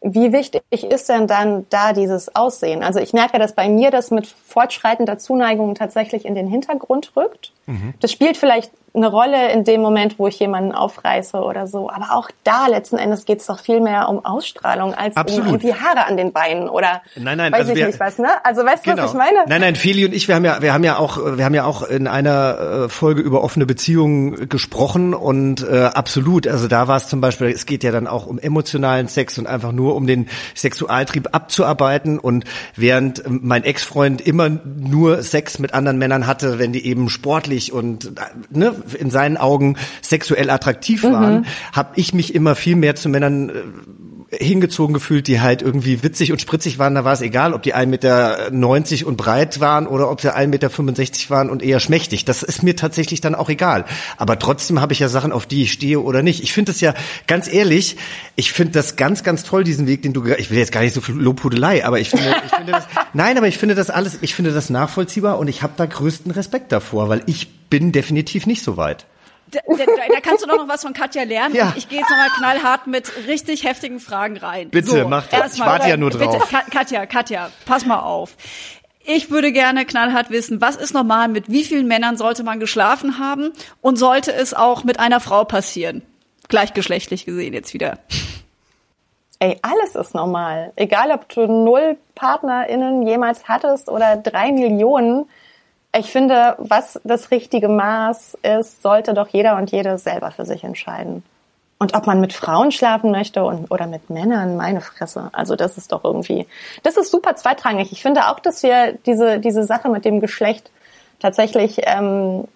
wie wichtig ist denn dann da dieses Aussehen? Also ich merke, dass bei mir das mit fortschreitender Zuneigung tatsächlich in den Hintergrund rückt. Mhm. Das spielt vielleicht eine Rolle in dem Moment, wo ich jemanden aufreiße oder so. Aber auch da letzten Endes geht es doch viel mehr um Ausstrahlung als Absolut. um die Haare an den Beinen oder nein, nein, weiß also ich wir, nicht was, ne? Also weißt genau. du, was genau. ich meine? Nein, nein, Feli und ich, wir haben ja, wir haben ja auch, wir haben ja auch in einer äh, Folge über offene Beziehungen gesprochen und äh, absolut, also da war es zum Beispiel, es geht ja dann auch um emotionalen Sex und einfach nur um den Sexualtrieb abzuarbeiten und während mein Ex-Freund immer nur Sex mit anderen Männern hatte, wenn die eben sportlich und äh, ne, in seinen Augen sexuell attraktiv waren, mhm. habe ich mich immer viel mehr zu Männern äh, hingezogen gefühlt, die halt irgendwie witzig und spritzig waren. Da war es egal, ob die 1,90 Meter und breit waren oder ob sie 1,65 Meter waren und eher schmächtig. Das ist mir tatsächlich dann auch egal. Aber trotzdem habe ich ja Sachen, auf die ich stehe oder nicht. Ich finde das ja, ganz ehrlich, ich finde das ganz, ganz toll, diesen Weg, den du, ich will jetzt gar nicht so viel Lobhudelei, aber ich finde, ich finde das, nein, aber ich finde das alles, ich finde das nachvollziehbar und ich habe da größten Respekt davor, weil ich bin definitiv nicht so weit. Da, da, da kannst du doch noch was von Katja lernen. Ja. Ich gehe jetzt nochmal knallhart mit richtig heftigen Fragen rein. Bitte, mach das. Ich warte ja nur bitte, drauf. Ka- Katja, Katja, pass mal auf. Ich würde gerne knallhart wissen, was ist normal, mit wie vielen Männern sollte man geschlafen haben und sollte es auch mit einer Frau passieren? Gleichgeschlechtlich gesehen jetzt wieder. Ey, alles ist normal. Egal, ob du null PartnerInnen jemals hattest oder drei Millionen. Ich finde, was das richtige Maß ist, sollte doch jeder und jede selber für sich entscheiden. Und ob man mit Frauen schlafen möchte und, oder mit Männern, meine Fresse. Also das ist doch irgendwie, das ist super zweitrangig. Ich finde auch, dass wir diese, diese Sache mit dem Geschlecht tatsächlich ähm,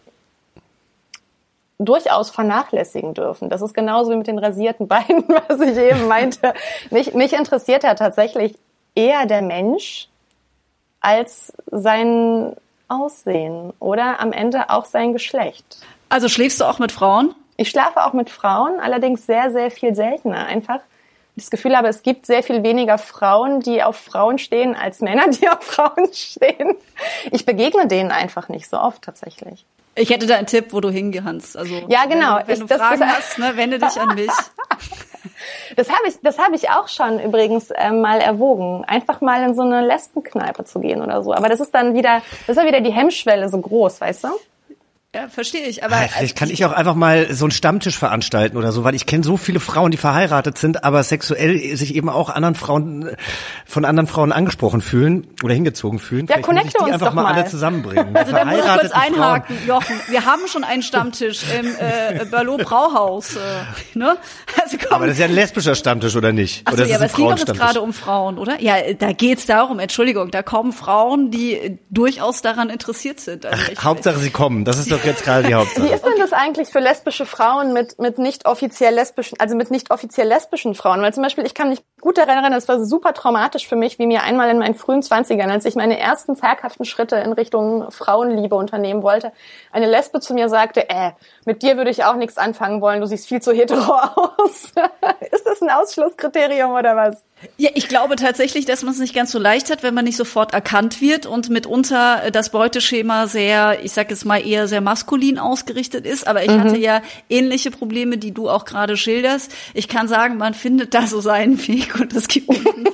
durchaus vernachlässigen dürfen. Das ist genauso wie mit den rasierten Beinen, was ich eben meinte. Mich, mich interessiert ja tatsächlich eher der Mensch als sein Aussehen oder am Ende auch sein Geschlecht. Also schläfst du auch mit Frauen? Ich schlafe auch mit Frauen, allerdings sehr, sehr viel seltener. Einfach das Gefühl habe, es gibt sehr viel weniger Frauen, die auf Frauen stehen, als Männer, die auf Frauen stehen. Ich begegne denen einfach nicht so oft tatsächlich. Ich hätte da einen Tipp, wo du hingehst. Also Ja, genau. Wenn, du- wenn Ich- du das- Fragen das- hast, ne, wende dich an mich. Das habe ich, das habe ich auch schon übrigens äh, mal erwogen, einfach mal in so eine Lesbenkneipe zu gehen oder so. Aber das ist dann wieder, das ist ja wieder die Hemmschwelle so groß, weißt du? Ja, verstehe ich. Aber Ah, Vielleicht kann ich auch einfach mal so einen Stammtisch veranstalten oder so, weil ich kenne so viele Frauen, die verheiratet sind, aber sexuell sich eben auch anderen Frauen von anderen Frauen angesprochen fühlen oder hingezogen fühlen. Ja, Vielleicht muss ich connecte die uns einfach doch mal, alle zusammenbringen. Also da muss ich kurz einhaken, Jochen. Wir haben schon einen Stammtisch im äh, Berlot Brauhaus. Äh, ne? Also komm. Aber das ist ja ein lesbischer Stammtisch, oder nicht? Achso, oder ja, aber es ging doch jetzt gerade um Frauen, oder? Ja, da geht's darum, Entschuldigung, da kommen Frauen, die durchaus daran interessiert sind. Also ich, Hauptsache, sie kommen. Das ist doch jetzt gerade die Hauptsache. Wie ist denn das eigentlich für lesbische Frauen mit, mit nicht offiziell lesbischen, also mit nicht offiziell lesbischen Frauen? Weil zum Beispiel, ich kann mich gut daran erinnern, das war super traumatisch für mich, wie mir einmal in meinen frühen Zwanzigern, als ich meine ersten zaghaften Schritte in Richtung Frauenliebe unternehmen wollte, eine Lesbe zu mir sagte, äh, mit dir würde ich auch nichts anfangen wollen, du siehst viel zu hetero aus. ist das ein Ausschlusskriterium oder was? Ja, ich glaube tatsächlich, dass man es nicht ganz so leicht hat, wenn man nicht sofort erkannt wird und mitunter äh, das Beuteschema sehr, ich sag jetzt mal eher sehr maskulin ausgerichtet ist. Aber ich Mhm. hatte ja ähnliche Probleme, die du auch gerade schilderst. Ich kann sagen, man findet da so seinen Weg und es gibt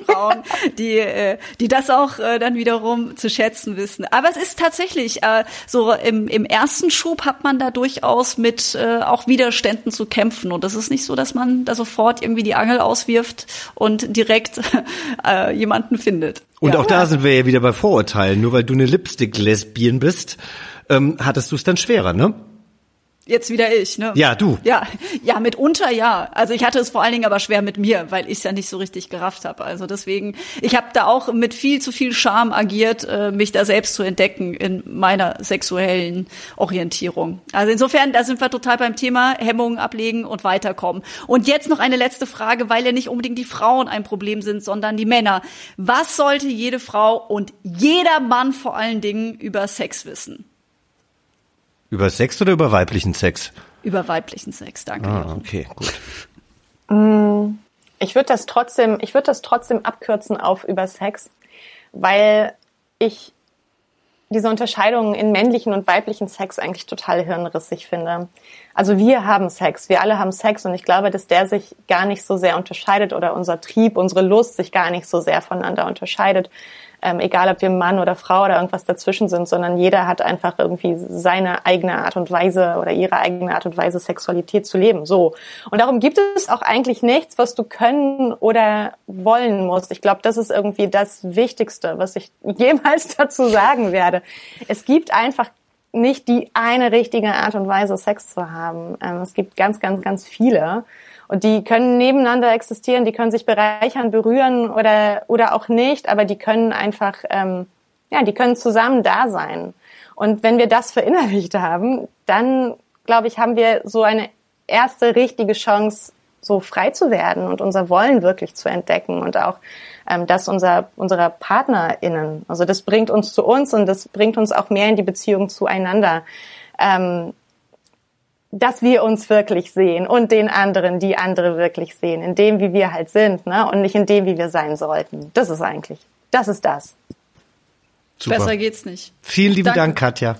Frauen, die, äh, die das auch äh, dann wiederum zu schätzen wissen. Aber es ist tatsächlich so im, im ersten Schub hat man da durchaus mit auch Widerständen zu kämpfen. Und das ist nicht so, dass man da sofort irgendwie die Angel auswirft und direkt äh, jemanden findet. Und ja. auch da sind wir ja wieder bei Vorurteilen. Nur weil du eine Lipstick-Lesbien bist, ähm, hattest du es dann schwerer, ne? Jetzt wieder ich, ne? Ja, du. Ja, ja, mitunter ja. Also ich hatte es vor allen Dingen aber schwer mit mir, weil ich es ja nicht so richtig gerafft habe. Also deswegen, ich habe da auch mit viel zu viel Scham agiert, äh, mich da selbst zu entdecken in meiner sexuellen Orientierung. Also insofern, da sind wir total beim Thema Hemmungen ablegen und weiterkommen. Und jetzt noch eine letzte Frage, weil ja nicht unbedingt die Frauen ein Problem sind, sondern die Männer. Was sollte jede Frau und jeder Mann vor allen Dingen über Sex wissen? Über Sex oder über weiblichen Sex? Über weiblichen Sex, danke. Ah, Jochen. okay, gut. Ich würde das trotzdem, ich würde das trotzdem abkürzen auf über Sex, weil ich diese Unterscheidung in männlichen und weiblichen Sex eigentlich total hirnrissig finde. Also wir haben Sex, wir alle haben Sex und ich glaube, dass der sich gar nicht so sehr unterscheidet oder unser Trieb, unsere Lust sich gar nicht so sehr voneinander unterscheidet. Ähm, egal, ob wir Mann oder Frau oder irgendwas dazwischen sind, sondern jeder hat einfach irgendwie seine eigene Art und Weise oder ihre eigene Art und Weise, Sexualität zu leben. So. Und darum gibt es auch eigentlich nichts, was du können oder wollen musst. Ich glaube, das ist irgendwie das Wichtigste, was ich jemals dazu sagen werde. Es gibt einfach nicht die eine richtige Art und Weise, Sex zu haben. Ähm, es gibt ganz, ganz, ganz viele. Und die können nebeneinander existieren, die können sich bereichern, berühren oder, oder auch nicht, aber die können einfach, ähm, ja, die können zusammen da sein. Und wenn wir das verinnerlicht haben, dann, glaube ich, haben wir so eine erste richtige Chance, so frei zu werden und unser Wollen wirklich zu entdecken und auch ähm, das unser, unserer PartnerInnen. Also das bringt uns zu uns und das bringt uns auch mehr in die Beziehung zueinander. Ähm, dass wir uns wirklich sehen und den anderen, die andere wirklich sehen, in dem, wie wir halt sind, ne? Und nicht in dem, wie wir sein sollten. Das ist eigentlich, das ist das. Super. Besser geht's nicht. Vielen lieben Danke. Dank, Katja.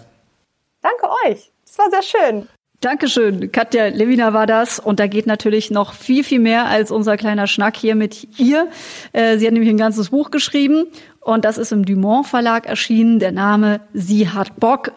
Danke euch. Es war sehr schön. Dankeschön. Katja Lewina war das. Und da geht natürlich noch viel, viel mehr als unser kleiner Schnack hier mit ihr. Äh, sie hat nämlich ein ganzes Buch geschrieben. Und das ist im Dumont Verlag erschienen. Der Name Sie hat Bock.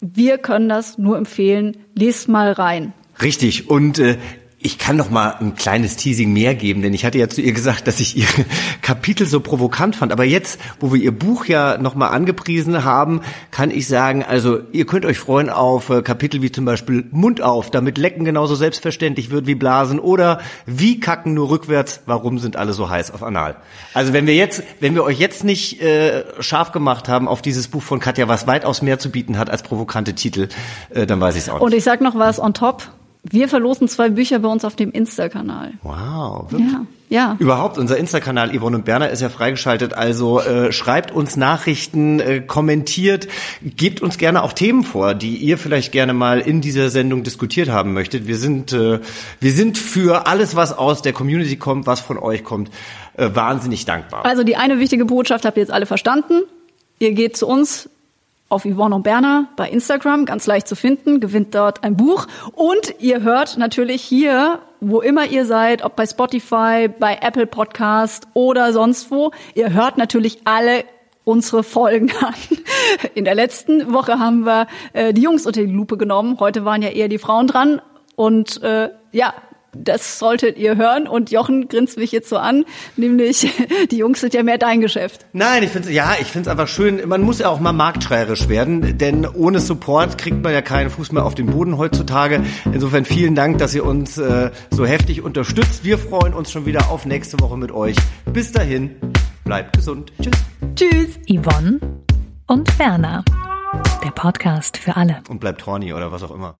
Wir können das nur empfehlen. Lest mal rein. Richtig. Und äh, ich kann noch mal ein kleines Teasing mehr geben, denn ich hatte ja zu ihr gesagt, dass ich ihre Kapitel so provokant fand. Aber jetzt, wo wir ihr Buch ja noch mal angepriesen haben, kann ich sagen, also ihr könnt euch freuen auf äh, Kapitel wie zum Beispiel Mund auf, damit Lecken genauso selbstverständlich wird wie Blasen oder wie kacken nur rückwärts, warum sind alle so heiß auf Anal. Also wenn wir jetzt, wenn wir euch jetzt nicht äh, scharf gemacht haben auf dieses Buch von Katja, was weitaus mehr zu bieten hat als provokante Titel, äh, dann weiß ich es auch nicht. Und ich sag noch was on top. Wir verlosen zwei Bücher bei uns auf dem Insta-Kanal. Wow, wirklich? Ja, ja. Überhaupt, unser Insta-Kanal Yvonne und Berner ist ja freigeschaltet, also äh, schreibt uns Nachrichten, äh, kommentiert, gebt uns gerne auch Themen vor, die ihr vielleicht gerne mal in dieser Sendung diskutiert haben möchtet. Wir sind, äh, wir sind für alles, was aus der Community kommt, was von euch kommt, äh, wahnsinnig dankbar. Also die eine wichtige Botschaft habt ihr jetzt alle verstanden. Ihr geht zu uns auf Yvonne und Berner bei Instagram, ganz leicht zu finden, gewinnt dort ein Buch. Und ihr hört natürlich hier, wo immer ihr seid, ob bei Spotify, bei Apple Podcast oder sonst wo, ihr hört natürlich alle unsere Folgen an. In der letzten Woche haben wir äh, die Jungs unter die Lupe genommen. Heute waren ja eher die Frauen dran. Und äh, ja, das solltet ihr hören. Und Jochen grinst mich jetzt so an, nämlich die Jungs sind ja mehr dein Geschäft. Nein, ich finde ja, ich finde es einfach schön. Man muss ja auch mal marktschreierisch werden, denn ohne Support kriegt man ja keinen Fuß mehr auf den Boden heutzutage. Insofern vielen Dank, dass ihr uns äh, so heftig unterstützt. Wir freuen uns schon wieder auf nächste Woche mit euch. Bis dahin, bleibt gesund. Tschüss. Tschüss. Yvonne und Berner. Der Podcast für alle. Und bleibt horny oder was auch immer.